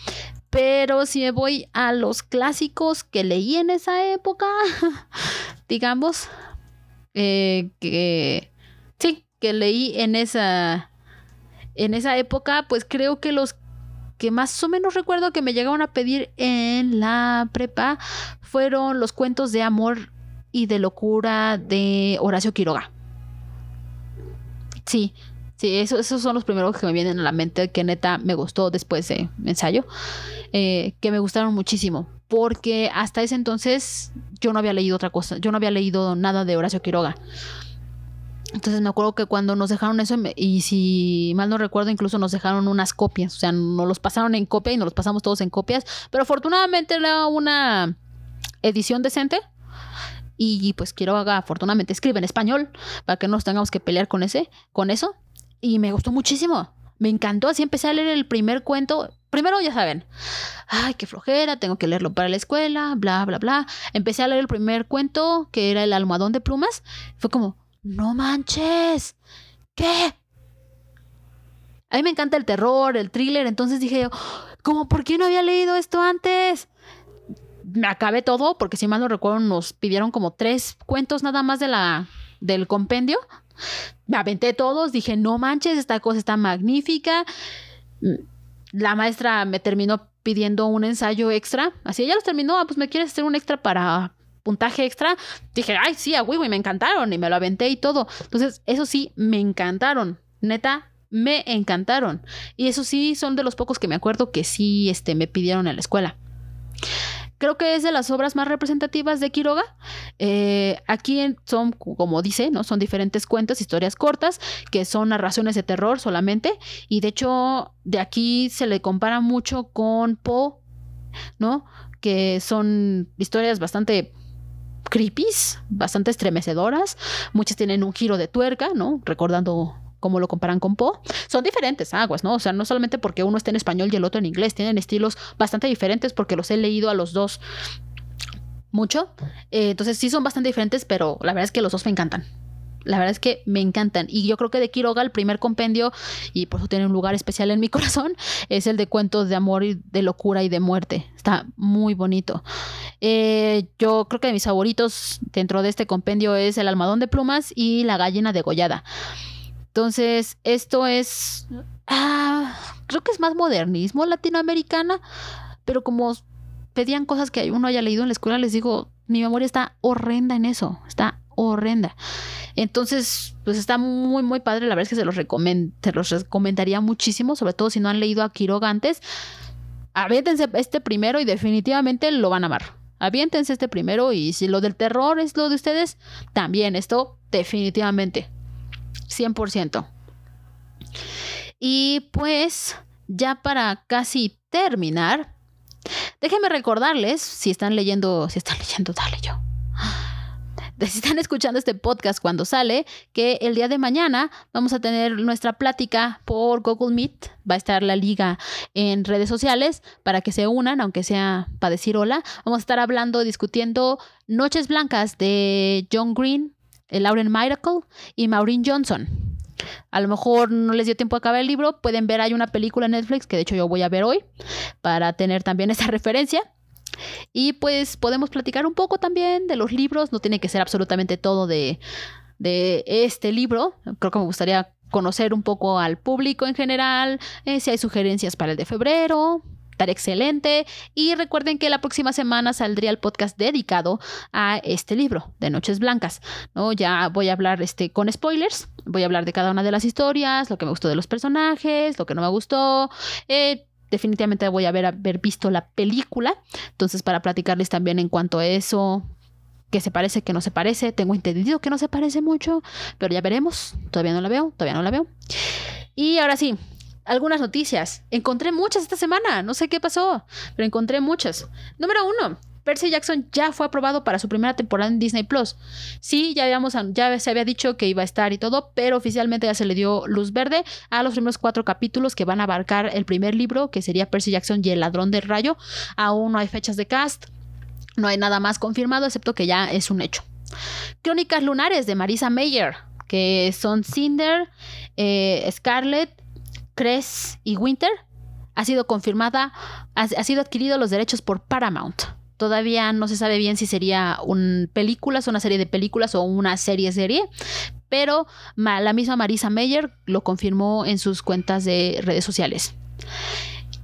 Pero si me voy a los clásicos que leí en esa época, <laughs> digamos, eh, que sí, que leí en esa, en esa época, pues creo que los que más o menos recuerdo que me llegaron a pedir en la prepa fueron los cuentos de amor y de locura de Horacio Quiroga. Sí, Sí, esos son los primeros que me vienen a la mente que neta me gustó después de ensayo, eh, que me gustaron muchísimo, porque hasta ese entonces yo no había leído otra cosa, yo no había leído nada de Horacio Quiroga. Entonces me acuerdo que cuando nos dejaron eso, y si mal no recuerdo, incluso nos dejaron unas copias, o sea, nos los pasaron en copia y nos los pasamos todos en copias, pero afortunadamente era una edición decente. Y pues Quiroga afortunadamente escribe en español para que no nos tengamos que pelear con ese, con eso y me gustó muchísimo. Me encantó, así empecé a leer el primer cuento. Primero, ya saben, ay, qué flojera, tengo que leerlo para la escuela, bla, bla, bla. Empecé a leer el primer cuento, que era El almohadón de plumas. Fue como, no manches, ¿qué? A mí me encanta el terror, el thriller, entonces dije yo, ¿cómo por qué no había leído esto antes? Me acabé todo, porque si mal no recuerdo, nos pidieron como tres cuentos nada más de la, del compendio me aventé todos, dije, no manches, esta cosa está magnífica. La maestra me terminó pidiendo un ensayo extra. Así ella los terminó, ah, pues me quieres hacer un extra para puntaje extra. Dije, ay, sí, a huevo, me encantaron, y me lo aventé y todo. Entonces, eso sí, me encantaron. Neta, me encantaron. Y eso sí, son de los pocos que me acuerdo que sí este, me pidieron en la escuela. Creo que es de las obras más representativas de Quiroga. Eh, aquí son, como dice, ¿no? Son diferentes cuentos, historias cortas, que son narraciones de terror solamente. Y de hecho, de aquí se le compara mucho con Poe, ¿no? Que son historias bastante creepies, bastante estremecedoras. Muchas tienen un giro de tuerca, ¿no? Recordando como lo comparan con Poe, son diferentes aguas, ¿no? O sea, no solamente porque uno está en español y el otro en inglés, tienen estilos bastante diferentes porque los he leído a los dos mucho. Eh, entonces sí son bastante diferentes, pero la verdad es que los dos me encantan. La verdad es que me encantan. Y yo creo que de Quiroga, el primer compendio, y por eso tiene un lugar especial en mi <laughs> corazón, es el de cuentos de amor y de locura y de muerte. Está muy bonito. Eh, yo creo que de mis favoritos dentro de este compendio es El almadón de plumas y La gallina degollada. Entonces, esto es, ah, creo que es más modernismo latinoamericana, pero como pedían cosas que uno haya leído en la escuela, les digo, mi memoria está horrenda en eso, está horrenda. Entonces, pues está muy, muy padre. La verdad es que se los, se los recomendaría muchísimo, sobre todo si no han leído a Quiroga antes. Aviéntense este primero y definitivamente lo van a amar. Aviéntense este primero y si lo del terror es lo de ustedes, también esto definitivamente. 100%. Y pues ya para casi terminar, déjenme recordarles, si están leyendo, si están <laughs> leyendo, dale yo. Si están escuchando este podcast cuando sale, que el día de mañana vamos a tener nuestra plática por Google Meet. Va a estar la liga en redes sociales para que se unan, aunque sea para decir hola. Vamos a estar hablando, discutiendo Noches Blancas de John Green, Lauren Miracle y Maureen Johnson. A lo mejor no les dio tiempo a acabar el libro, pueden ver, hay una película en Netflix que de hecho yo voy a ver hoy para tener también esa referencia. Y pues podemos platicar un poco también de los libros, no tiene que ser absolutamente todo de, de este libro, creo que me gustaría conocer un poco al público en general, eh, si hay sugerencias para el de febrero, excelente. Y recuerden que la próxima semana saldría el podcast dedicado a este libro de Noches Blancas. ¿no? Ya voy a hablar este, con spoilers. Voy a hablar de cada una de las historias, lo que me gustó de los personajes, lo que no me gustó. Eh, definitivamente voy a haber, haber visto la película. Entonces, para platicarles también en cuanto a eso, que se parece, que no se parece. Tengo entendido que no se parece mucho, pero ya veremos. Todavía no la veo, todavía no la veo. Y ahora sí, algunas noticias. Encontré muchas esta semana, no sé qué pasó, pero encontré muchas. Número uno, Percy Jackson ya fue aprobado para su primera temporada en Disney Plus. Sí, ya habíamos, ya se había dicho que iba a estar y todo, pero oficialmente ya se le dio luz verde a los primeros cuatro capítulos que van a abarcar el primer libro, que sería Percy Jackson y el ladrón del rayo. Aún no hay fechas de cast, no hay nada más confirmado, excepto que ya es un hecho. Crónicas lunares de Marisa Mayer, que son Cinder, eh, Scarlett, Cress y Winter. Ha sido confirmada, ha, sido adquirido los derechos por Paramount. Todavía no se sabe bien si sería un películas, una serie de películas o una serie serie, pero la misma Marisa Meyer lo confirmó en sus cuentas de redes sociales.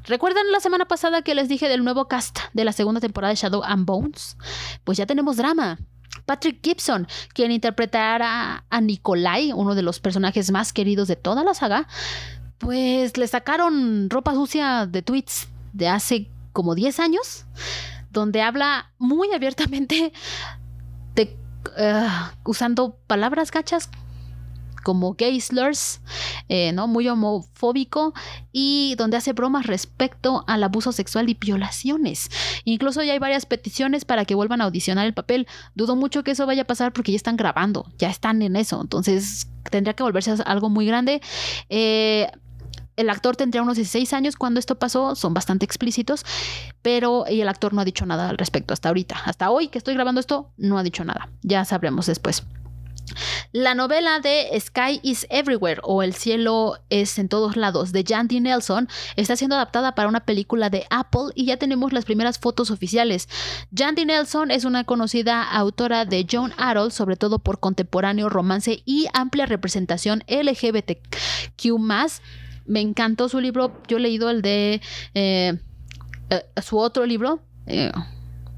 ¿Recuerdan la semana pasada que les dije del nuevo cast de la segunda temporada de Shadow and Bones? Pues ya tenemos drama. Patrick Gibson, quien interpretará a Nikolai, uno de los personajes más queridos de toda la saga, pues le sacaron ropa sucia de tweets de hace como 10 años donde habla muy abiertamente eh, usando palabras gachas como gay eh, ¿no? Muy homofóbico y donde hace bromas respecto al abuso sexual y violaciones. Incluso ya hay varias peticiones para que vuelvan a audicionar el papel. Dudo mucho que eso vaya a pasar porque ya están grabando, ya están en eso. Entonces tendría que volverse algo muy grande. Eh, el actor tendría unos 16 años cuando esto pasó, son bastante explícitos, pero el actor no ha dicho nada al respecto hasta ahorita. Hasta hoy que estoy grabando esto, no ha dicho nada. Ya sabremos después. La novela de Sky is Everywhere o El cielo es en todos lados de Jandy Nelson está siendo adaptada para una película de Apple y ya tenemos las primeras fotos oficiales. Jandy Nelson es una conocida autora de John Arrow, sobre todo por contemporáneo romance y amplia representación LGBTQ me encantó su libro. Yo he leído el de eh, eh, su otro libro. Eh,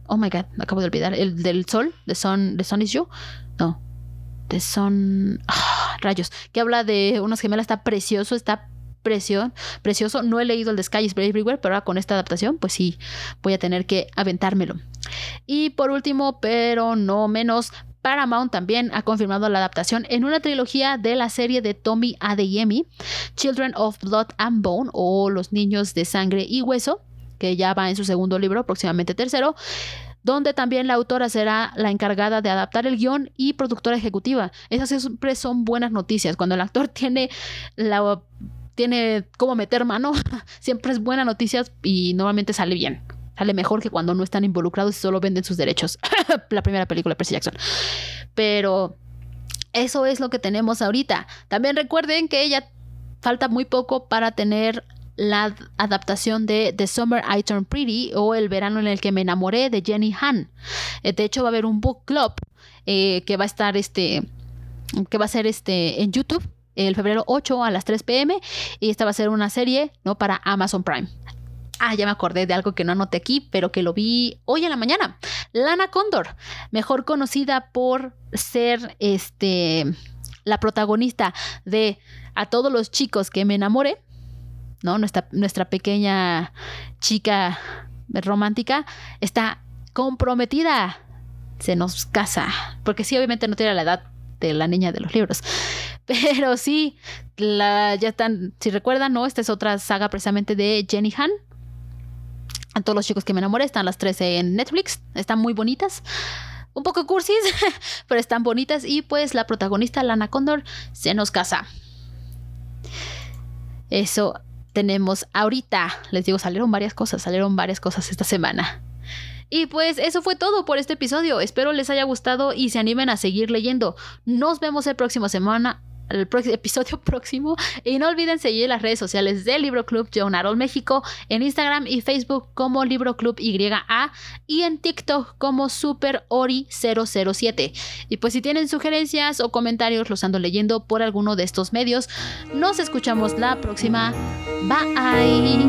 oh my god, me acabo de olvidar. El del sol, de Sun, de Sun is You. No. De Sun. Ah, rayos. Que habla de unas gemelas. Está precioso, está precioso, precioso. No he leído el de Sky is Everywhere, pero ahora con esta adaptación, pues sí, voy a tener que aventármelo. Y por último, pero no menos, Paramount también ha confirmado la adaptación en una trilogía de la serie de Tommy Adeyemi, Children of Blood and Bone o Los Niños de Sangre y Hueso, que ya va en su segundo libro, próximamente tercero donde también la autora será la encargada de adaptar el guion y productora ejecutiva. Esas siempre son buenas noticias. Cuando el actor <laughs> tiene la tiene cómo meter mano, <laughs> siempre es buena noticia y normalmente sale bien. Sale mejor que cuando no están involucrados y solo venden sus derechos. <laughs> la primera película de Percy Jackson. Pero eso es lo que tenemos ahorita. También recuerden que ya falta muy poco para tener la adaptación de The Summer I Turned Pretty o El verano en el que me enamoré de Jenny Han. Eh, de hecho, va a haber un book club eh, que va a estar este que va a ser este en YouTube el febrero 8 a las 3 pm y esta va a ser una serie no para Amazon Prime. Ah, ya me acordé de algo que no anoté aquí, pero que lo vi hoy en la mañana. Lana Condor, mejor conocida por ser este la protagonista de A todos los chicos que me enamoré, ¿no? Nuestra, nuestra pequeña chica romántica está comprometida. Se nos casa. Porque sí, obviamente no tiene la edad de la niña de los libros. <laughs> Pero sí, la, ya están, si recuerdan, ¿no? Esta es otra saga precisamente de Jenny Han, todos los chicos que me enamoré. Están las 13 en Netflix. Están muy bonitas. Un poco cursis, <laughs> pero están bonitas. Y pues la protagonista, Lana Condor, se nos casa. Eso tenemos ahorita. Les digo, salieron varias cosas. Salieron varias cosas esta semana. Y pues eso fue todo por este episodio. Espero les haya gustado y se animen a seguir leyendo. Nos vemos el próximo semana el <laughs> episodio próximo. Y no olviden seguir las redes sociales del Libro Club John Arol México en Instagram y Facebook como Libro Club YA y en TikTok como Super Ori 007. Y pues si tienen sugerencias o comentarios, los ando leyendo por alguno de estos medios. Nos escuchamos la próxima. Bye.